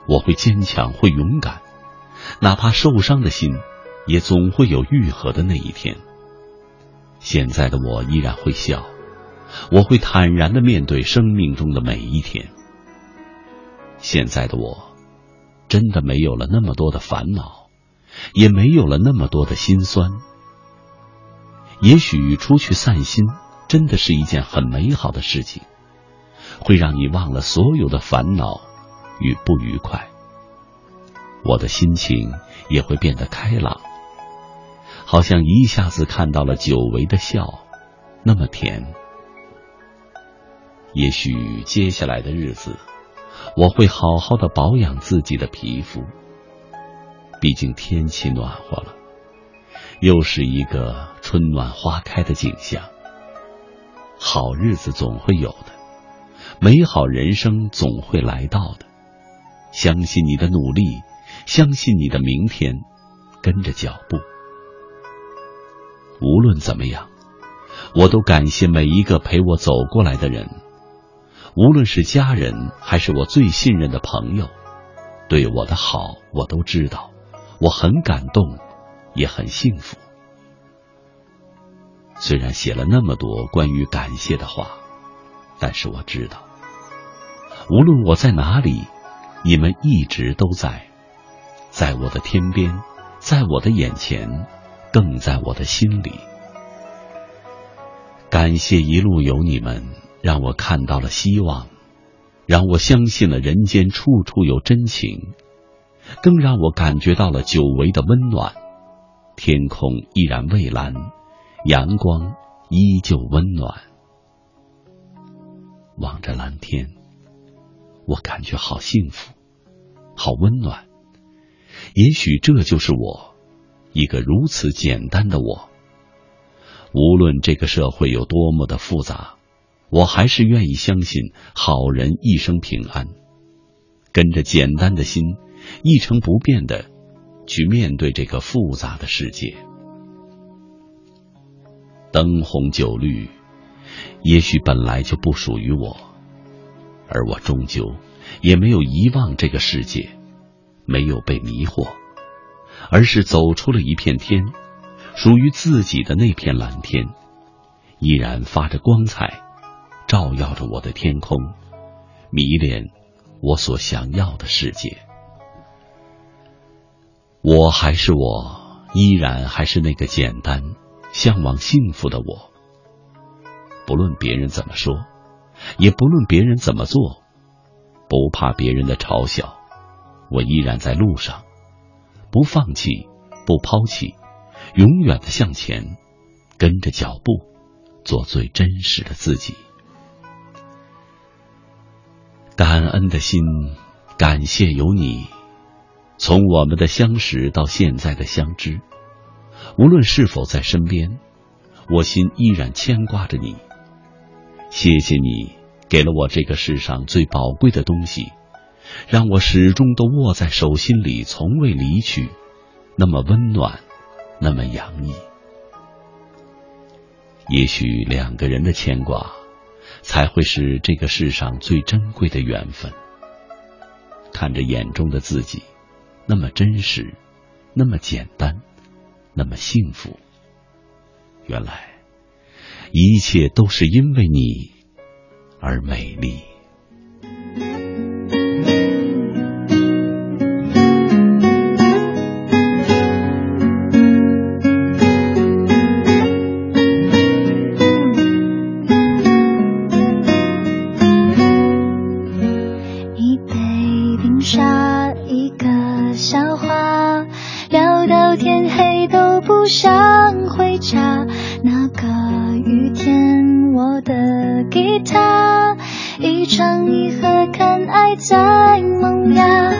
我会坚强，会勇敢，哪怕受伤的心，也总会有愈合的那一天。现在的我依然会笑，我会坦然的面对生命中的每一天。现在的我，真的没有了那么多的烦恼，也没有了那么多的心酸。也许出去散心，真的是一件很美好的事情，会让你忘了所有的烦恼与不愉快。我的心情也会变得开朗，好像一下子看到了久违的笑，那么甜。也许接下来的日子，我会好好的保养自己的皮肤。毕竟天气暖和了，又是一个春暖花开的景象。好日子总会有的，美好人生总会来到的。相信你的努力，相信你的明天，跟着脚步。无论怎么样，我都感谢每一个陪我走过来的人。无论是家人还是我最信任的朋友，对我的好我都知道，我很感动，也很幸福。虽然写了那么多关于感谢的话，但是我知道，无论我在哪里，你们一直都在，在我的天边，在我的眼前，更在我的心里。感谢一路有你们。让我看到了希望，让我相信了人间处处有真情，更让我感觉到了久违的温暖。天空依然蔚蓝，阳光依旧温暖。望着蓝天，我感觉好幸福，好温暖。也许这就是我，一个如此简单的我。无论这个社会有多么的复杂。我还是愿意相信好人一生平安，跟着简单的心，一成不变的去面对这个复杂的世界。灯红酒绿，也许本来就不属于我，而我终究也没有遗忘这个世界，没有被迷惑，而是走出了一片天，属于自己的那片蓝天，依然发着光彩。照耀着我的天空，迷恋我所想要的世界。我还是我，依然还是那个简单、向往幸福的我。不论别人怎么说，也不论别人怎么做，不怕别人的嘲笑，我依然在路上，不放弃，不抛弃，永远的向前，跟着脚步，做最真实的自己。感恩的心，感谢有你。从我们的相识到现在的相知，无论是否在身边，我心依然牵挂着你。谢谢你给了我这个世上最宝贵的东西，让我始终都握在手心里，从未离去，那么温暖，那么洋溢。也许两个人的牵挂。才会是这个世上最珍贵的缘分。看着眼中的自己，那么真实，那么简单，那么幸福。原来，一切都是因为你而美丽。吉他，一唱一和，看爱在萌芽。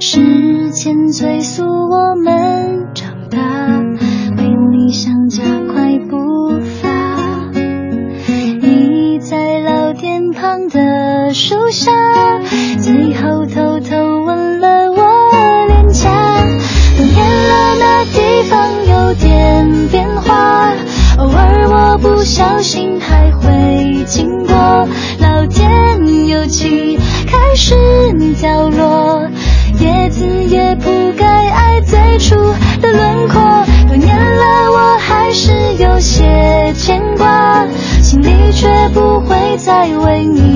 时间催促我们长大，为理想加快步伐。你在老店旁的树下，最后头。是你角落叶子也不该爱最初的轮廓。多年了我还是有些牵挂心里却不会再为你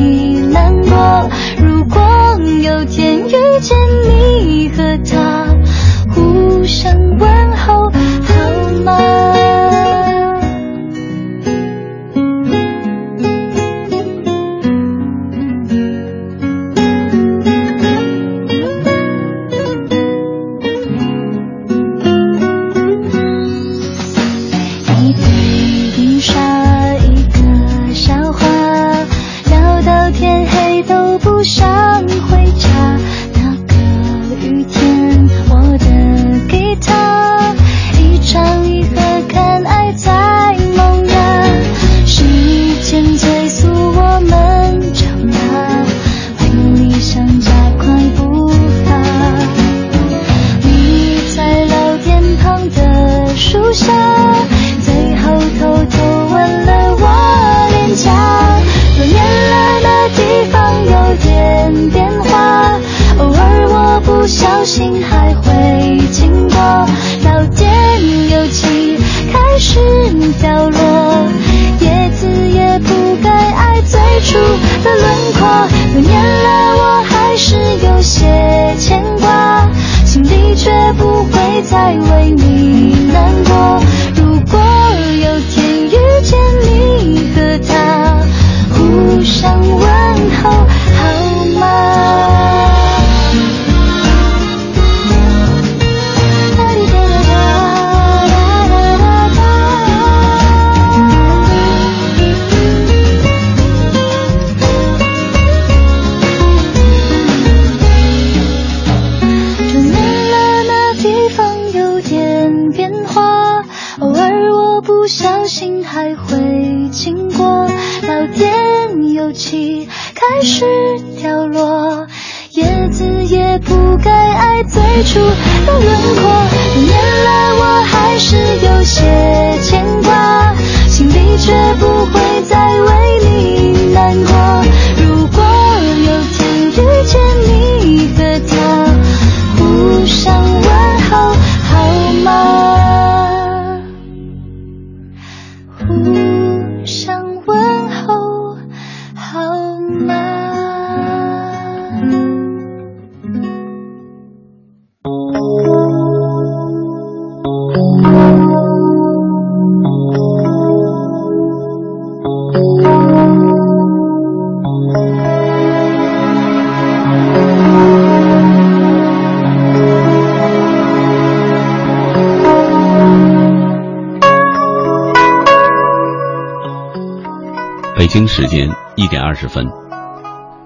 一点二十分，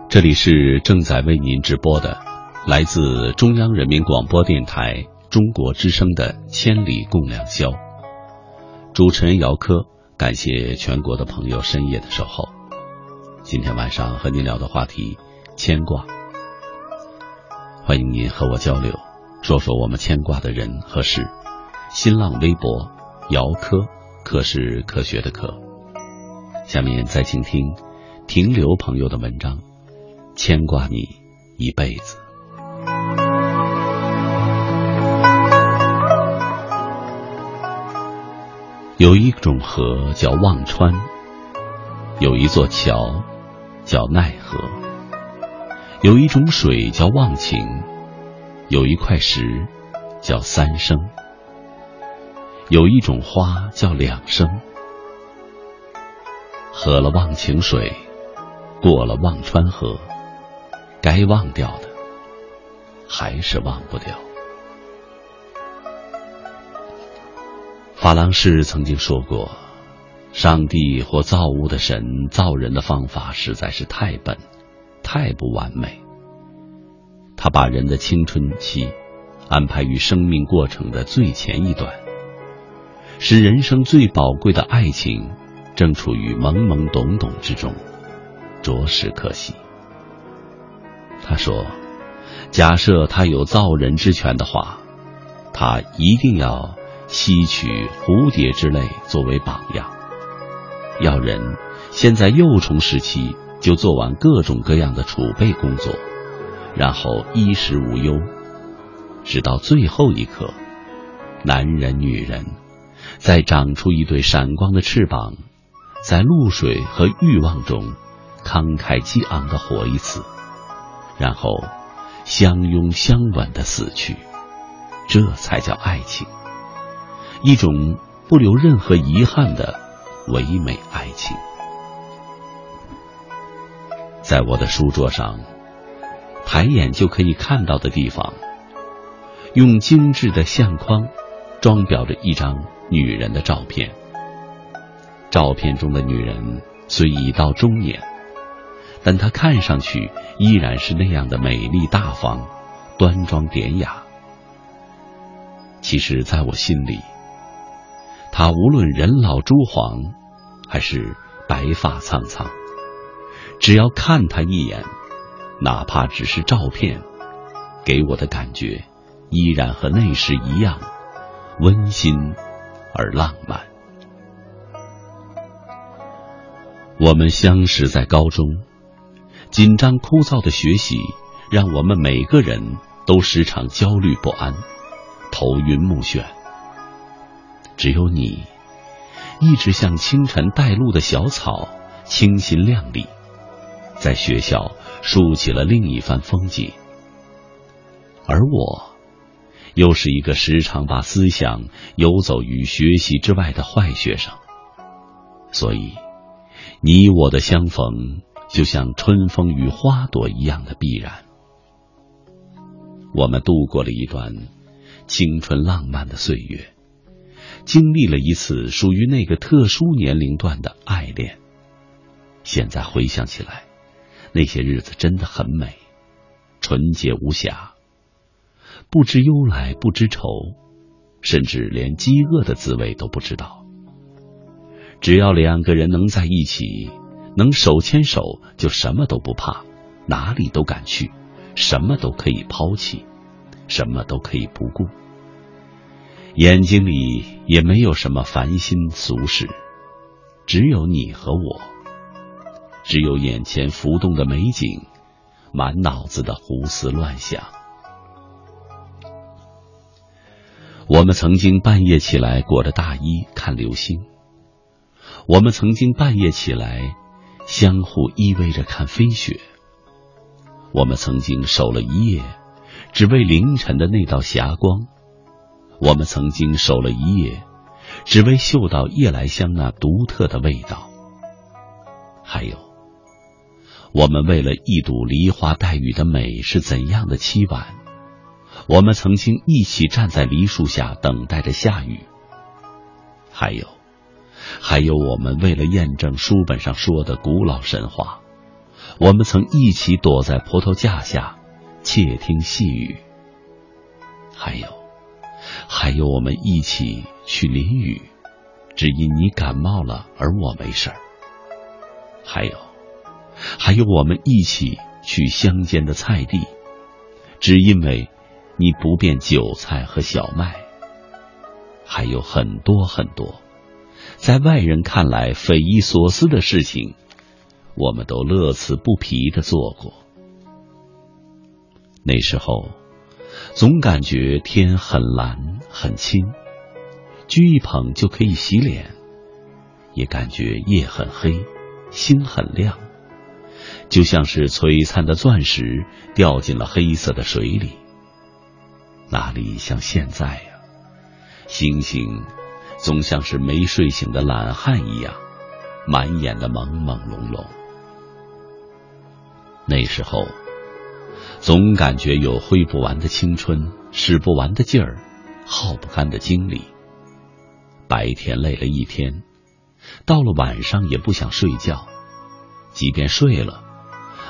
这里是正在为您直播的，来自中央人民广播电台中国之声的《千里共良宵》。主持人姚科，感谢全国的朋友深夜的守候。今天晚上和您聊的话题牵挂，欢迎您和我交流，说说我们牵挂的人和事。新浪微博姚科，科是科学的科。下面再请听停留朋友的文章，牵挂你一辈子。有一种河叫忘川，有一座桥叫奈何，有一种水叫忘情，有一块石叫三生，有一种花叫两生。喝了忘情水，过了忘川河，该忘掉的还是忘不掉。法郎士曾经说过：“上帝或造物的神造人的方法实在是太笨，太不完美。他把人的青春期安排于生命过程的最前一段，使人生最宝贵的爱情。”正处于懵懵懂懂之中，着实可惜。他说：“假设他有造人之权的话，他一定要吸取蝴蝶之类作为榜样，要人先在幼虫时期就做完各种各样的储备工作，然后衣食无忧，直到最后一刻，男人女人再长出一对闪光的翅膀。”在露水和欲望中，慷慨激昂的活一次，然后相拥相吻的死去，这才叫爱情，一种不留任何遗憾的唯美爱情。在我的书桌上，抬眼就可以看到的地方，用精致的相框装裱着一张女人的照片。照片中的女人虽已到中年，但她看上去依然是那样的美丽大方、端庄典雅。其实，在我心里，她无论人老珠黄，还是白发苍苍，只要看她一眼，哪怕只是照片，给我的感觉依然和那时一样温馨而浪漫。我们相识在高中，紧张枯燥的学习让我们每个人都时常焦虑不安、头晕目眩。只有你，一直像清晨带露的小草，清新亮丽，在学校竖起了另一番风景，而我，又是一个时常把思想游走于学习之外的坏学生。所以，你我的相逢，就像春风与花朵一样的必然。我们度过了一段青春浪漫的岁月，经历了一次属于那个特殊年龄段的爱恋。现在回想起来，那些日子真的很美，纯洁无瑕，不知忧来不知愁，甚至连饥饿的滋味都不知道。只要两个人能在一起，能手牵手，就什么都不怕，哪里都敢去。什么都可以抛弃，什么都可以不顾，眼睛里也没有什么烦心俗事，只有你和我，只有眼前浮动的美景，满脑子的胡思乱想。我们曾经半夜起来裹着大衣看流星，我们曾经半夜起来相互依偎着看飞雪。我们曾经守了一夜，只为凌晨的那道霞光；我们曾经守了一夜，只为嗅到夜来香那独特的味道。还有，我们为了一睹梨花带雨的美是怎样的凄婉；我们曾经一起站在梨树下等待着下雨。还有，还有我们为了验证书本上说的古老神话。我们曾一起躲在葡萄架下，窃听细语。还有，还有我们一起去淋雨，只因你感冒了而我没事儿。还有，还有我们一起去乡间的菜地，只因为你不变韭菜和小麦。还有很多很多，在外人看来匪夷所思的事情。我们都乐此不疲的做过。那时候，总感觉天很蓝很清，掬一捧就可以洗脸；也感觉夜很黑，星很亮，就像是璀璨的钻石掉进了黑色的水里。哪里像现在呀？星星总像是没睡醒的懒汉一样，满眼的朦朦胧胧。那时候，总感觉有挥不完的青春，使不完的劲儿，耗不干的精力。白天累了一天，到了晚上也不想睡觉，即便睡了，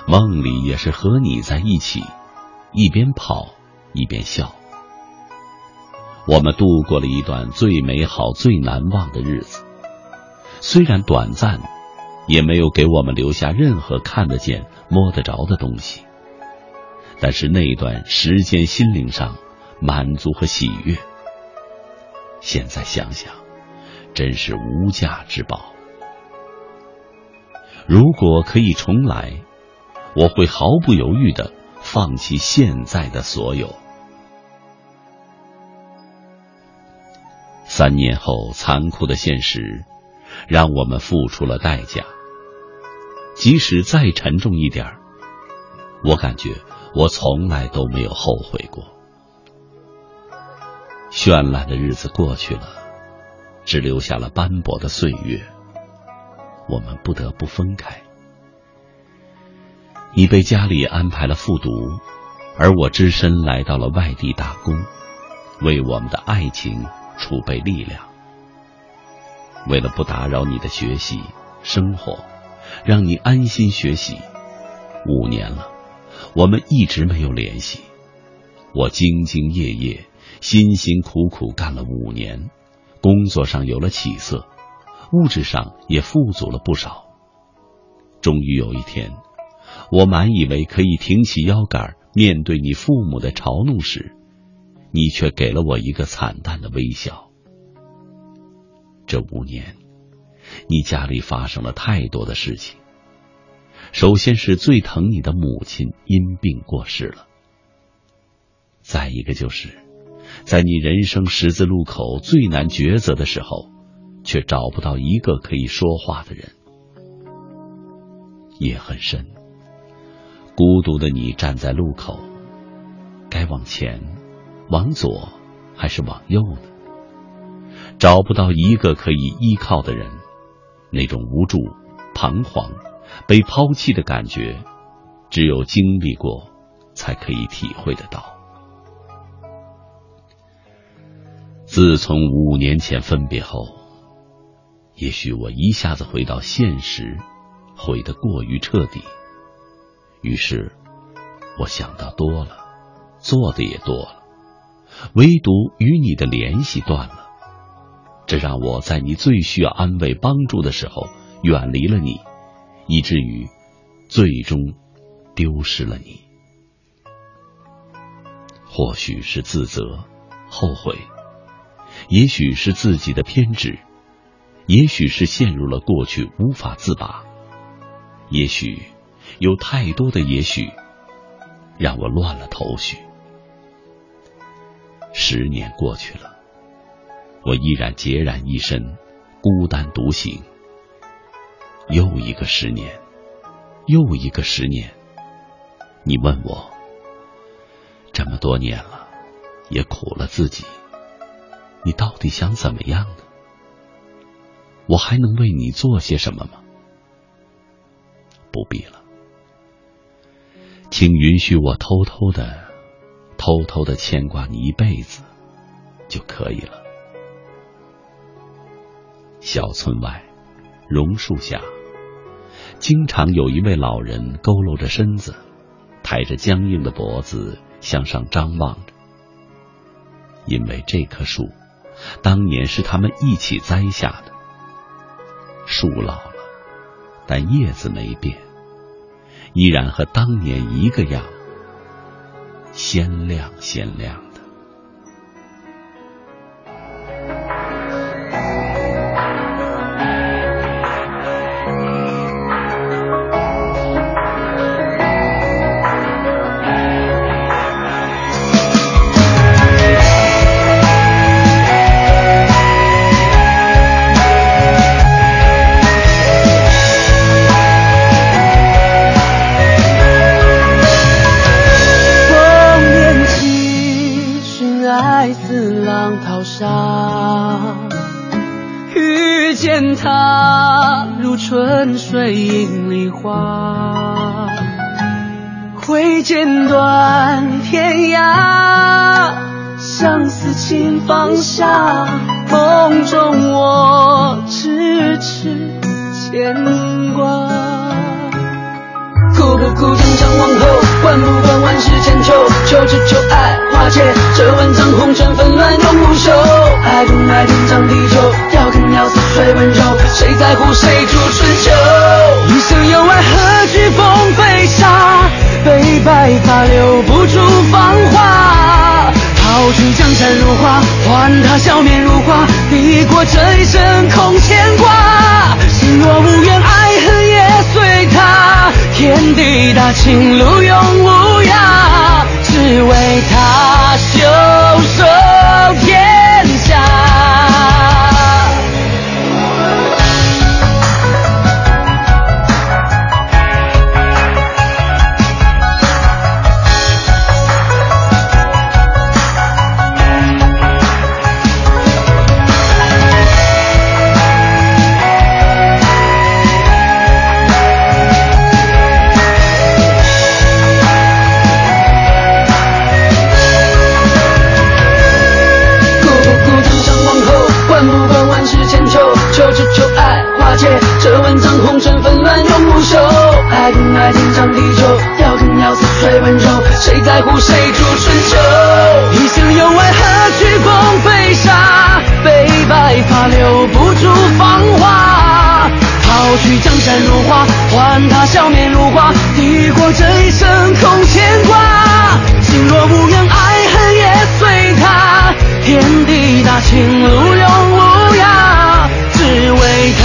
梦里也是和你在一起，一边跑一边笑。我们度过了一段最美好、最难忘的日子，虽然短暂，也没有给我们留下任何看得见。摸得着的东西，但是那段时间心灵上满足和喜悦，现在想想，真是无价之宝。如果可以重来，我会毫不犹豫的放弃现在的所有。三年后，残酷的现实让我们付出了代价。即使再沉重一点我感觉我从来都没有后悔过。绚烂的日子过去了，只留下了斑驳的岁月。我们不得不分开。你被家里安排了复读，而我只身来到了外地打工，为我们的爱情储备力量。为了不打扰你的学习生活。让你安心学习。五年了，我们一直没有联系。我兢兢业业、辛辛苦苦干了五年，工作上有了起色，物质上也富足了不少。终于有一天，我满以为可以挺起腰杆面对你父母的嘲弄时，你却给了我一个惨淡的微笑。这五年。你家里发生了太多的事情。首先是最疼你的母亲因病过世了，再一个就是，在你人生十字路口最难抉择的时候，却找不到一个可以说话的人。夜很深，孤独的你站在路口，该往前、往左还是往右呢？找不到一个可以依靠的人，那种无助、彷徨、被抛弃的感觉，只有经历过，才可以体会得到。自从五年前分别后，也许我一下子回到现实，回得过于彻底。于是，我想到多了，做的也多了，唯独与你的联系断了。这让我在你最需要安慰帮助的时候远离了你，以至于最终丢失了你。或许是自责、后悔，也许是自己的偏执，也许是陷入了过去无法自拔，也许。有太多的也许，让我乱了头绪。十年过去了，我依然孑然一身，孤单独行。又一个十年，又一个十年。你问我，这么多年了，也苦了自己，你到底想怎么样呢？我还能为你做些什么吗？不必了。请允许我偷偷的、偷偷的牵挂你一辈子就可以了。小村外，榕树下，经常有一位老人佝偻着身子，抬着僵硬的脖子向上张望着。因为这棵树当年是他们一起栽下的，树老了，但叶子没变。依然和当年一个样，鲜亮鲜亮。如春水映梨花挥剑断天涯。相思轻放下梦中我痴痴牵挂。顾不顾将相王侯管不管万世千秋求只求爱化解这万丈红尘纷乱永无休爱不爱天长地久要更要似水温柔谁在乎谁主春秋一生有爱何惧风飞沙悲白发留不住芳华抛去江山如画换她笑面如花抵过这一生空牵挂心若无怨爱恨也随他。天地大情路永无涯，只为他袖手天爱更爱天长地久，要更要似水温柔，谁在乎谁主春秋？一生有爱何惧风飞沙？悲白发留不住芳华。抛去江山如画，换他笑面如花，抵过这一生空牵挂。心若无缘，爱恨也随他，天地大，情路永无涯，只为他。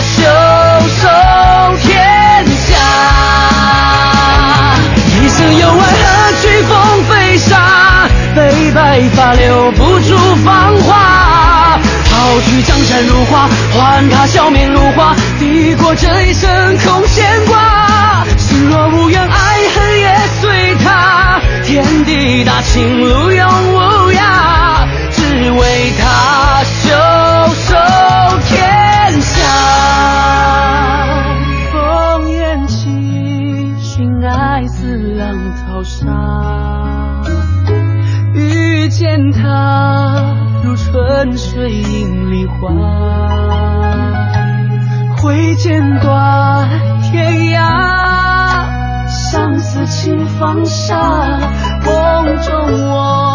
袖手沙悲白发留不住芳华，抛去江山如画，换她笑面如花。抵过这一生空牵挂，心若无怨，爱恨也随她。天地大情路永无涯，只为她。水映梨花，挥剑断天涯，相思情放下，梦中我。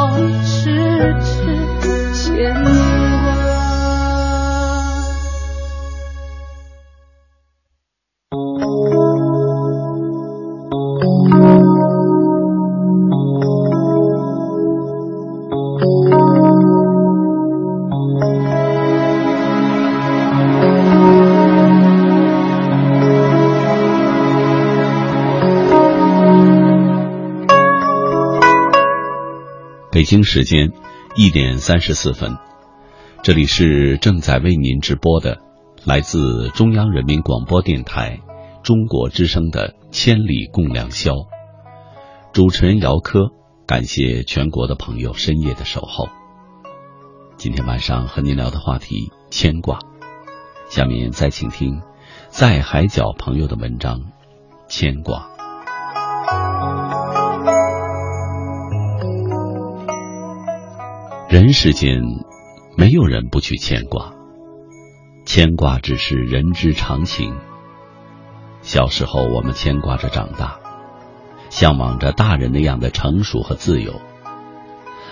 北京时间一点三十四分，这里是正在为您直播的来自中央人民广播电台中国之声的《千里共良宵》，主持人姚科，感谢全国的朋友深夜的守候。今天晚上和您聊的话题牵挂，下面再请听在海角朋友的文章《牵挂》。人世间，没有人不去牵挂，牵挂只是人之常情。小时候，我们牵挂着长大，向往着大人那样的成熟和自由；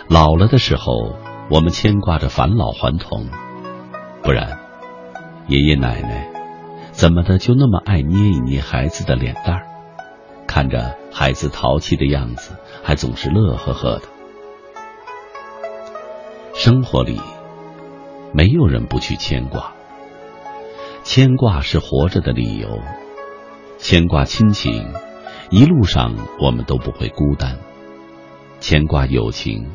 老了的时候，我们牵挂着返老还童。不然，爷爷奶奶怎么的就那么爱捏一捏孩子的脸蛋儿，看着孩子淘气的样子，还总是乐呵呵的。生活里，没有人不去牵挂。牵挂是活着的理由，牵挂亲情，一路上我们都不会孤单；牵挂友情，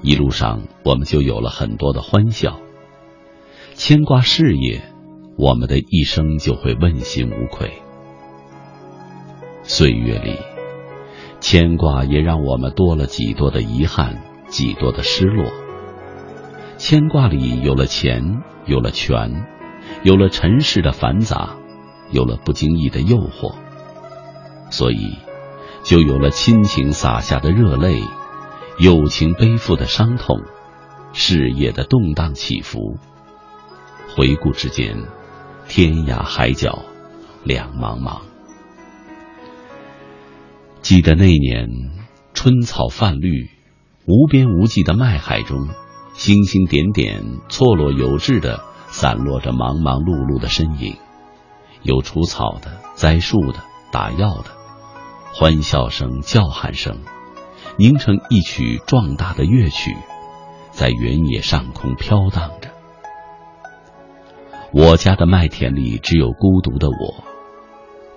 一路上我们就有了很多的欢笑；牵挂事业，我们的一生就会问心无愧。岁月里，牵挂也让我们多了几多的遗憾，几多的失落。牵挂里有了钱，有了权，有了尘世的繁杂，有了不经意的诱惑，所以就有了亲情洒下的热泪，友情背负的伤痛，事业的动荡起伏。回顾之间，天涯海角两茫茫。记得那年春草泛绿，无边无际的麦海中。星星点点，错落有致的散落着忙忙碌碌的身影，有除草的、栽树的、打药的，欢笑声、叫喊声，凝成一曲壮大的乐曲，在原野上空飘荡着。我家的麦田里只有孤独的我，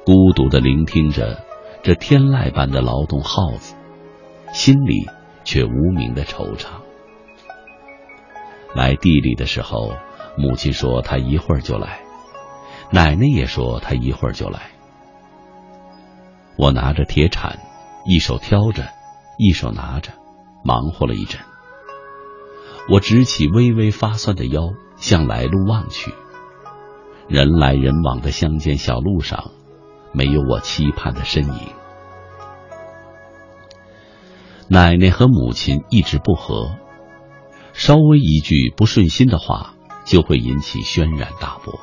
孤独的聆听着这天籁般的劳动号子，心里却无名的惆怅。来地里的时候，母亲说她一会儿就来，奶奶也说她一会儿就来。我拿着铁铲，一手挑着，一手拿着，忙活了一阵。我直起微微发酸的腰，向来路望去。人来人往的乡间小路上，没有我期盼的身影。奶奶和母亲一直不和。稍微一句不顺心的话，就会引起轩然大波。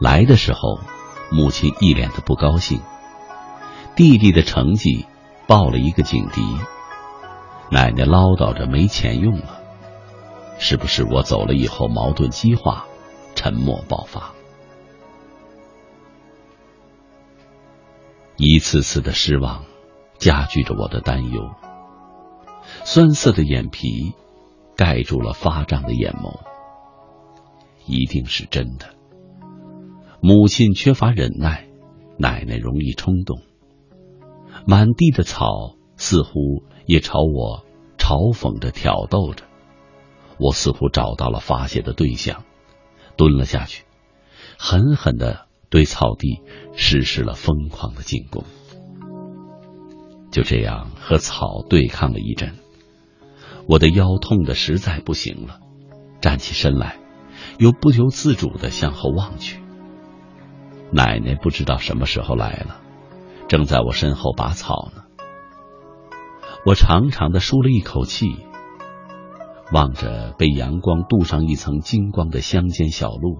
来的时候，母亲一脸的不高兴。弟弟的成绩报了一个警笛，奶奶唠叨着没钱用了。是不是我走了以后矛盾激化，沉默爆发？一次次的失望，加剧着我的担忧。酸涩的眼皮盖住了发胀的眼眸，一定是真的。母亲缺乏忍耐，奶奶容易冲动。满地的草似乎也朝我嘲讽着、挑逗着。我似乎找到了发泄的对象，蹲了下去，狠狠的对草地实施了疯狂的进攻。就这样和草对抗了一阵，我的腰痛的实在不行了，站起身来，又不由自主的向后望去。奶奶不知道什么时候来了，正在我身后拔草呢。我长长的舒了一口气，望着被阳光镀上一层金光的乡间小路，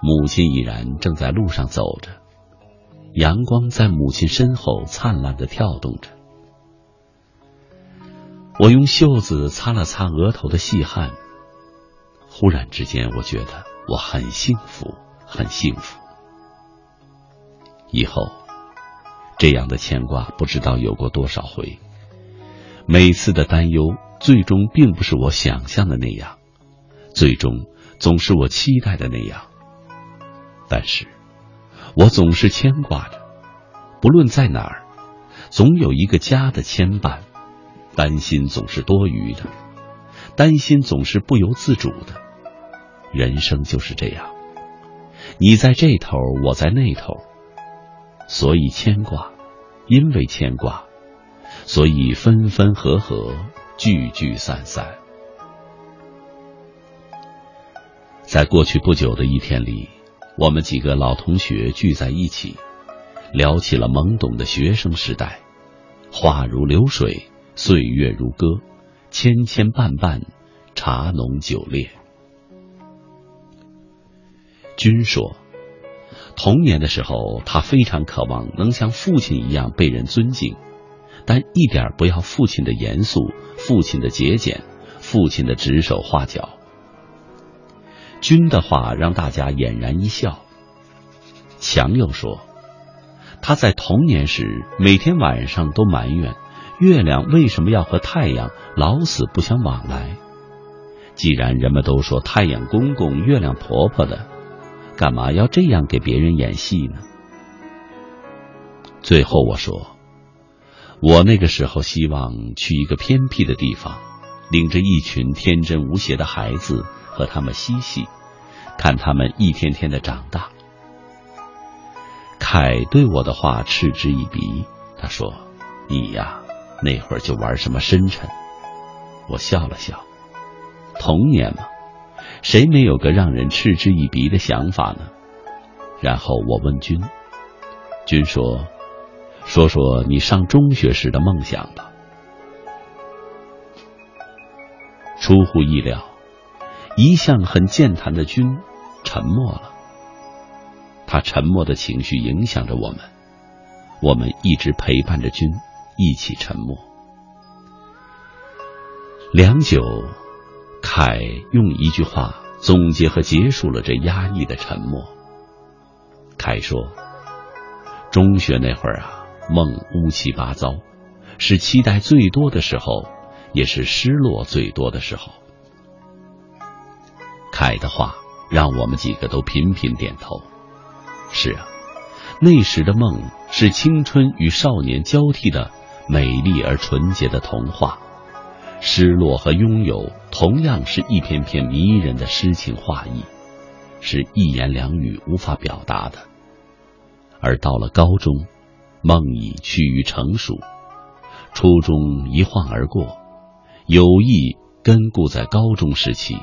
母亲已然正在路上走着，阳光在母亲身后灿烂的跳动着。我用袖子擦了擦额头的细汗，忽然之间，我觉得我很幸福，很幸福。以后，这样的牵挂不知道有过多少回。每次的担忧，最终并不是我想象的那样，最终总是我期待的那样。但是，我总是牵挂着，不论在哪儿，总有一个家的牵绊。担心总是多余的，担心总是不由自主的。人生就是这样，你在这头，我在那头，所以牵挂，因为牵挂。所以分分合合，聚聚散散。在过去不久的一天里，我们几个老同学聚在一起，聊起了懵懂的学生时代。话如流水，岁月如歌，千千绊绊，茶浓酒烈。君说，童年的时候，他非常渴望能像父亲一样被人尊敬。但一点不要父亲的严肃，父亲的节俭，父亲的指手画脚。君的话让大家俨然一笑。强又说，他在童年时每天晚上都埋怨月亮为什么要和太阳老死不相往来。既然人们都说太阳公公、月亮婆婆的，干嘛要这样给别人演戏呢？最后我说。我那个时候希望去一个偏僻的地方，领着一群天真无邪的孩子和他们嬉戏，看他们一天天的长大。凯对我的话嗤之以鼻，他说：“你呀，那会儿就玩什么深沉。”我笑了笑，童年嘛，谁没有个让人嗤之以鼻的想法呢？然后我问君，君说。说说你上中学时的梦想吧。出乎意料，一向很健谈的君沉默了。他沉默的情绪影响着我们，我们一直陪伴着君，一起沉默。良久，凯用一句话总结和结束了这压抑的沉默。凯说：“中学那会儿啊。”梦乌七八糟，是期待最多的时候，也是失落最多的时候。凯的话让我们几个都频频点头。是啊，那时的梦是青春与少年交替的美丽而纯洁的童话，失落和拥有同样是一篇篇迷人的诗情画意，是一言两语无法表达的。而到了高中。梦已趋于成熟，初中一晃而过，友谊根固在高中时期，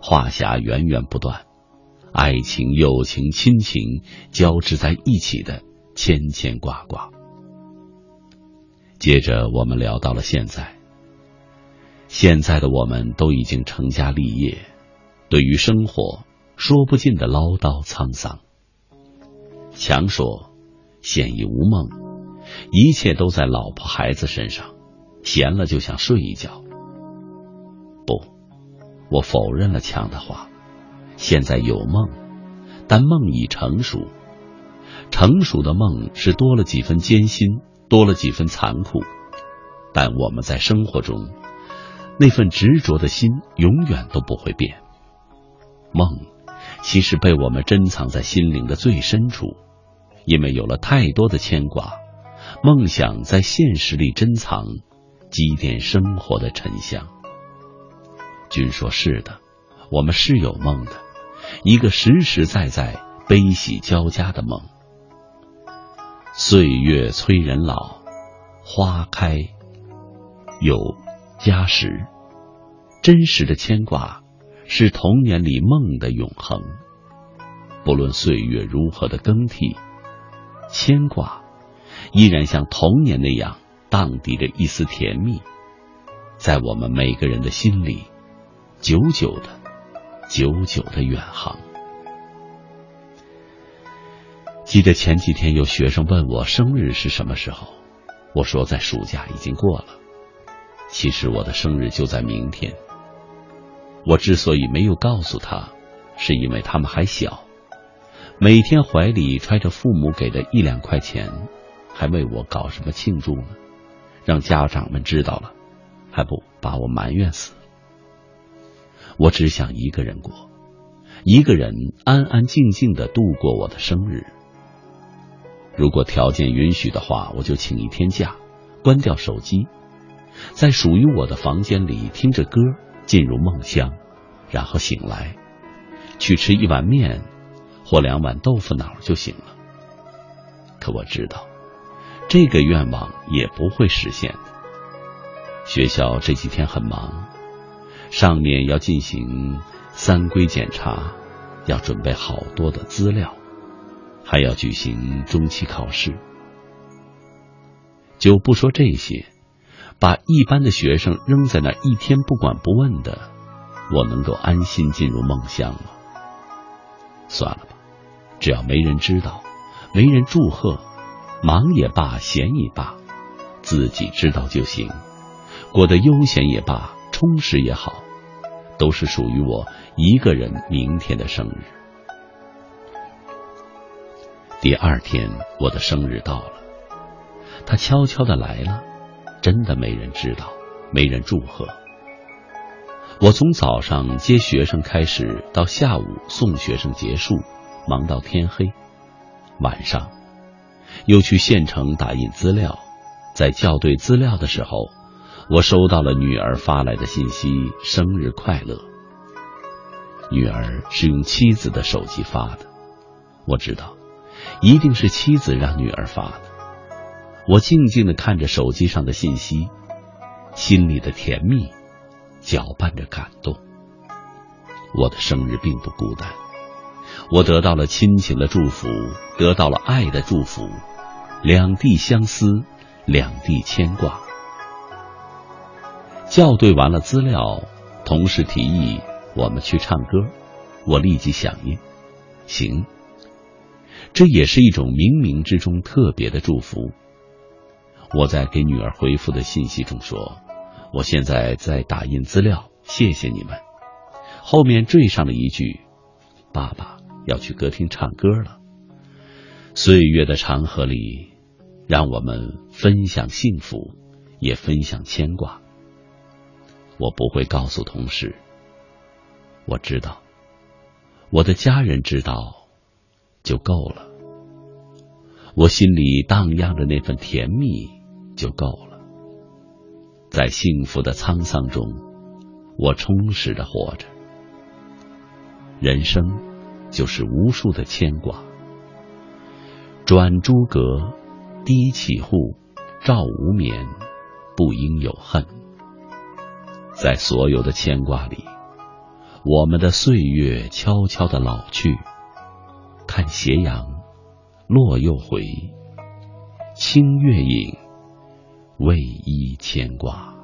话匣源源不断，爱情、友情、亲情交织在一起的牵牵挂挂。接着我们聊到了现在，现在的我们都已经成家立业，对于生活说不尽的唠叨沧桑。强说。现已无梦，一切都在老婆孩子身上，闲了就想睡一觉。我否认了强的话。现在有梦，但梦已成熟。成熟的梦是多了几分艰辛，多了几分残酷，但我们在生活中那份执着的心永远都不会变。梦其实被我们珍藏在心灵的最深处。因为有了太多的牵挂，梦想在现实里珍藏，积淀生活的沉香。君说是的，我们是有梦的，一个实实在在悲喜交加的梦。岁月催人老，花开，有加时。真实的牵挂，是童年里梦的永恒。不论岁月如何的更替，牵挂依然像童年那样荡涤着一丝甜蜜，在我们每个人的心里，久久的、久久的远航。记得前几天有学生问我生日是什么时候，我说在暑假已经过了。其实我的生日就在明天。我之所以没有告诉他，是因为他们还小，每天怀里揣着父母给的一两块钱，还为我搞什么庆祝呢？让家长们知道了，还不把我埋怨死？我只想一个人过，一个人安安静静的度过我的生日。如果条件允许的话，我就请一天假，关掉手机，在属于我的房间里听着歌，进入梦乡，然后醒来，去吃一碗面或两碗豆腐脑就行了。可我知道，这个愿望也不会实现。学校这几天很忙，上面要进行三规检查，要准备好多的资料。还要举行中期考试，就不说这些，把一般的学生扔在那一天不管不问的，我能够安心进入梦乡吗？算了吧，只要没人知道，没人祝贺，忙也罢，闲也罢，自己知道就行，过得悠闲也罢，充实也好，都是属于我一个人明天的生日。第二天，我的生日到了，他悄悄的来了，真的没人知道，没人祝贺。我从早上接学生开始，到下午送学生结束，忙到天黑。晚上，又去县城打印资料，在校对资料的时候，我收到了女儿发来的信息：“生日快乐。”女儿是用妻子的手机发的，我知道。一定是妻子让女儿发的。我静静的看着手机上的信息，心里的甜蜜搅拌着感动。我的生日并不孤单，我得到了亲情的祝福，得到了爱的祝福，两地相思，两地牵挂。校对完了资料，同事提议我们去唱歌，我立即响应，行。这也是一种冥冥之中特别的祝福。我在给女儿回复的信息中说：“我现在在打印资料，谢谢你们。”后面缀上了一句：“爸爸要去歌厅唱歌了。”岁月的长河里，让我们分享幸福，也分享牵挂。我不会告诉同事，我知道，我的家人知道。就够了，我心里荡漾着那份甜蜜就够了。在幸福的沧桑中，我充实的活着。人生就是无数的牵挂。转朱阁，低绮户，照无眠，不应有恨。在所有的牵挂里，我们的岁月悄悄的老去。看斜阳，落又回，清月影，为伊牵挂。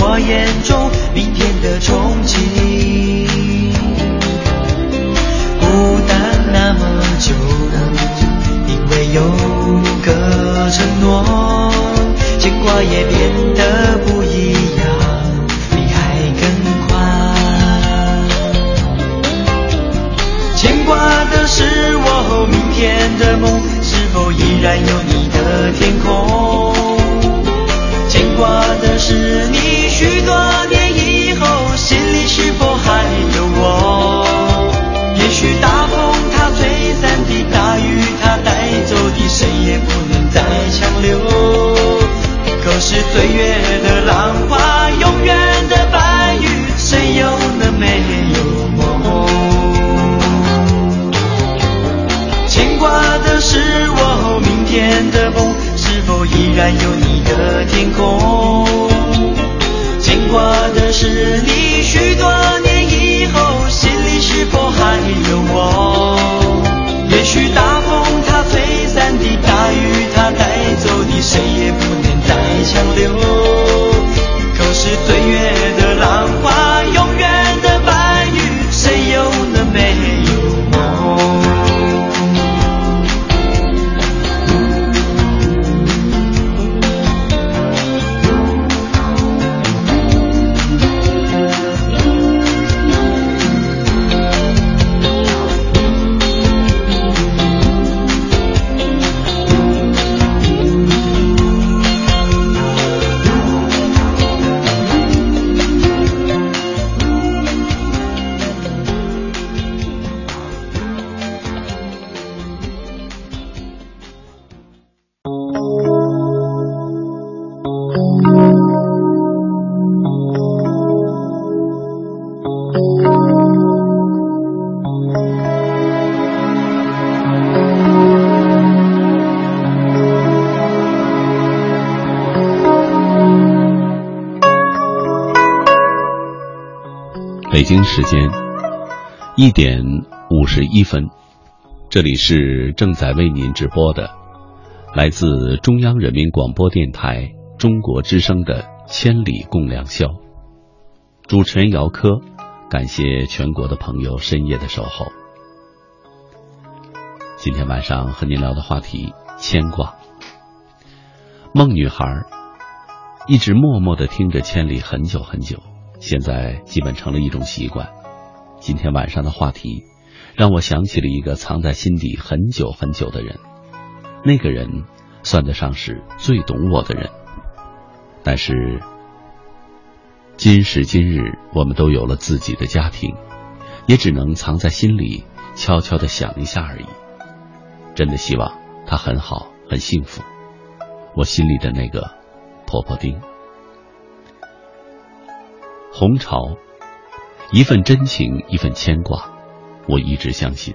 我眼中明天的憧憬。孤单那么久，因为有个承诺，牵挂也变得不一样，你还更快。牵挂的是我明天的梦，是否依然有你北京时间一点五十一分，这里是正在为您直播的，来自中央人民广播电台中国之声的《千里共良宵》。主持人姚科，感谢全国的朋友深夜的守候。今天晚上和您聊的话题牵挂。梦女孩一直默默的听着《千里》很久很久。现在基本成了一种习惯。今天晚上的话题，让我想起了一个藏在心底很久很久的人。那个人算得上是最懂我的人，但是今时今日，我们都有了自己的家庭，也只能藏在心里，悄悄的想一下而已。真的希望他很好，很幸福。我心里的那个婆婆丁。红潮，一份真情，一份牵挂。我一直相信，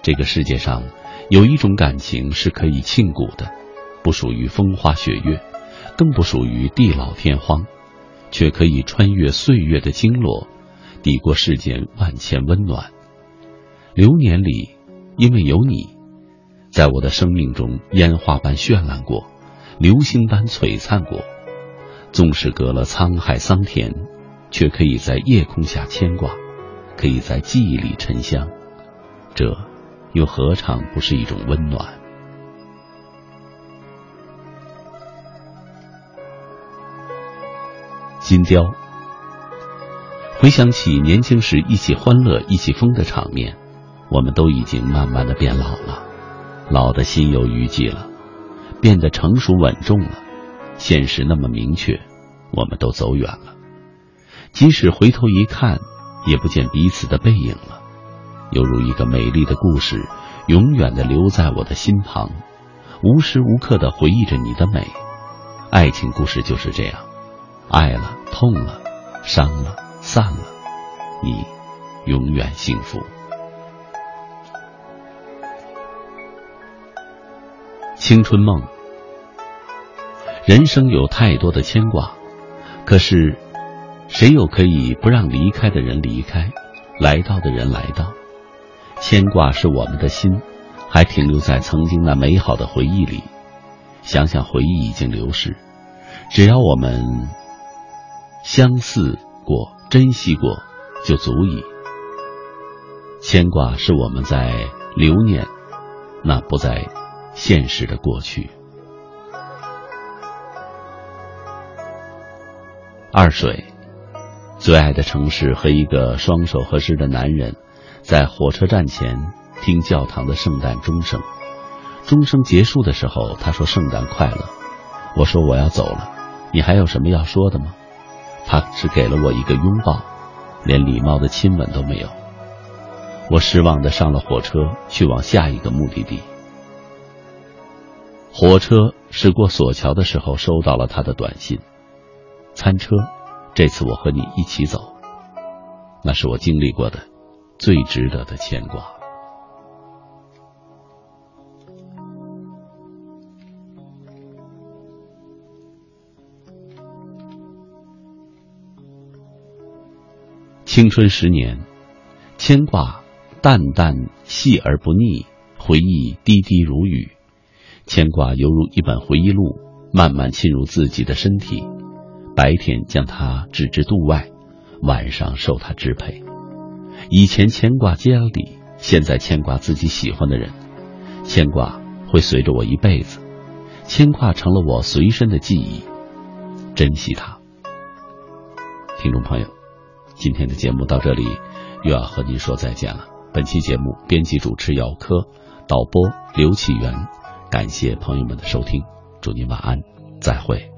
这个世界上有一种感情是可以庆谷的，不属于风花雪月，更不属于地老天荒，却可以穿越岁月的经络，抵过世间万千温暖。流年里，因为有你，在我的生命中烟花般绚烂过，流星般璀璨过。纵使隔了沧海桑田。却可以在夜空下牵挂，可以在记忆里沉香，这又何尝不是一种温暖？金雕，回想起年轻时一起欢乐、一起疯的场面，我们都已经慢慢的变老了，老的心有余悸了，变得成熟稳重了，现实那么明确，我们都走远了。即使回头一看，也不见彼此的背影了，犹如一个美丽的故事，永远的留在我的心旁，无时无刻的回忆着你的美。爱情故事就是这样，爱了，痛了，伤了，散了，你永远幸福。青春梦，人生有太多的牵挂，可是。谁又可以不让离开的人离开，来到的人来到？牵挂是我们的心，还停留在曾经那美好的回忆里。想想回忆已经流逝，只要我们相似过、珍惜过，就足以。牵挂是我们在留念那不在现实的过去。二水，最爱的城市和一个双手合十的男人，在火车站前听教堂的圣诞钟声。钟声结束的时候，他说：“圣诞快乐。”我说：“我要走了，你还有什么要说的吗？”他只给了我一个拥抱，连礼貌的亲吻都没有。我失望的上了火车，去往下一个目的地。火车驶过索桥的时候，收到了他的短信：“餐车，这次我和你一起走。”那是我经历过的最值得的牵挂。青春十年，牵挂。淡淡细而不腻，回忆滴滴如雨，牵挂犹如一本回忆录，慢慢侵入自己的身体。白天将他置之度外，晚上受他支配。以前牵挂家里，现在牵挂自己喜欢的人。牵挂会随着我一辈子，牵挂成了我随身的记忆，珍惜它。听众朋友，今天的节目到这里，又要和您说再见了。本期节目编辑主持姚科，导播刘启元，感谢朋友们的收听，祝您晚安，再会。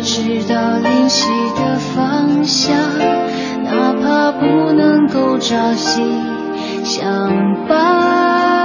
我知道灵犀的方向，哪怕不能够朝夕相伴。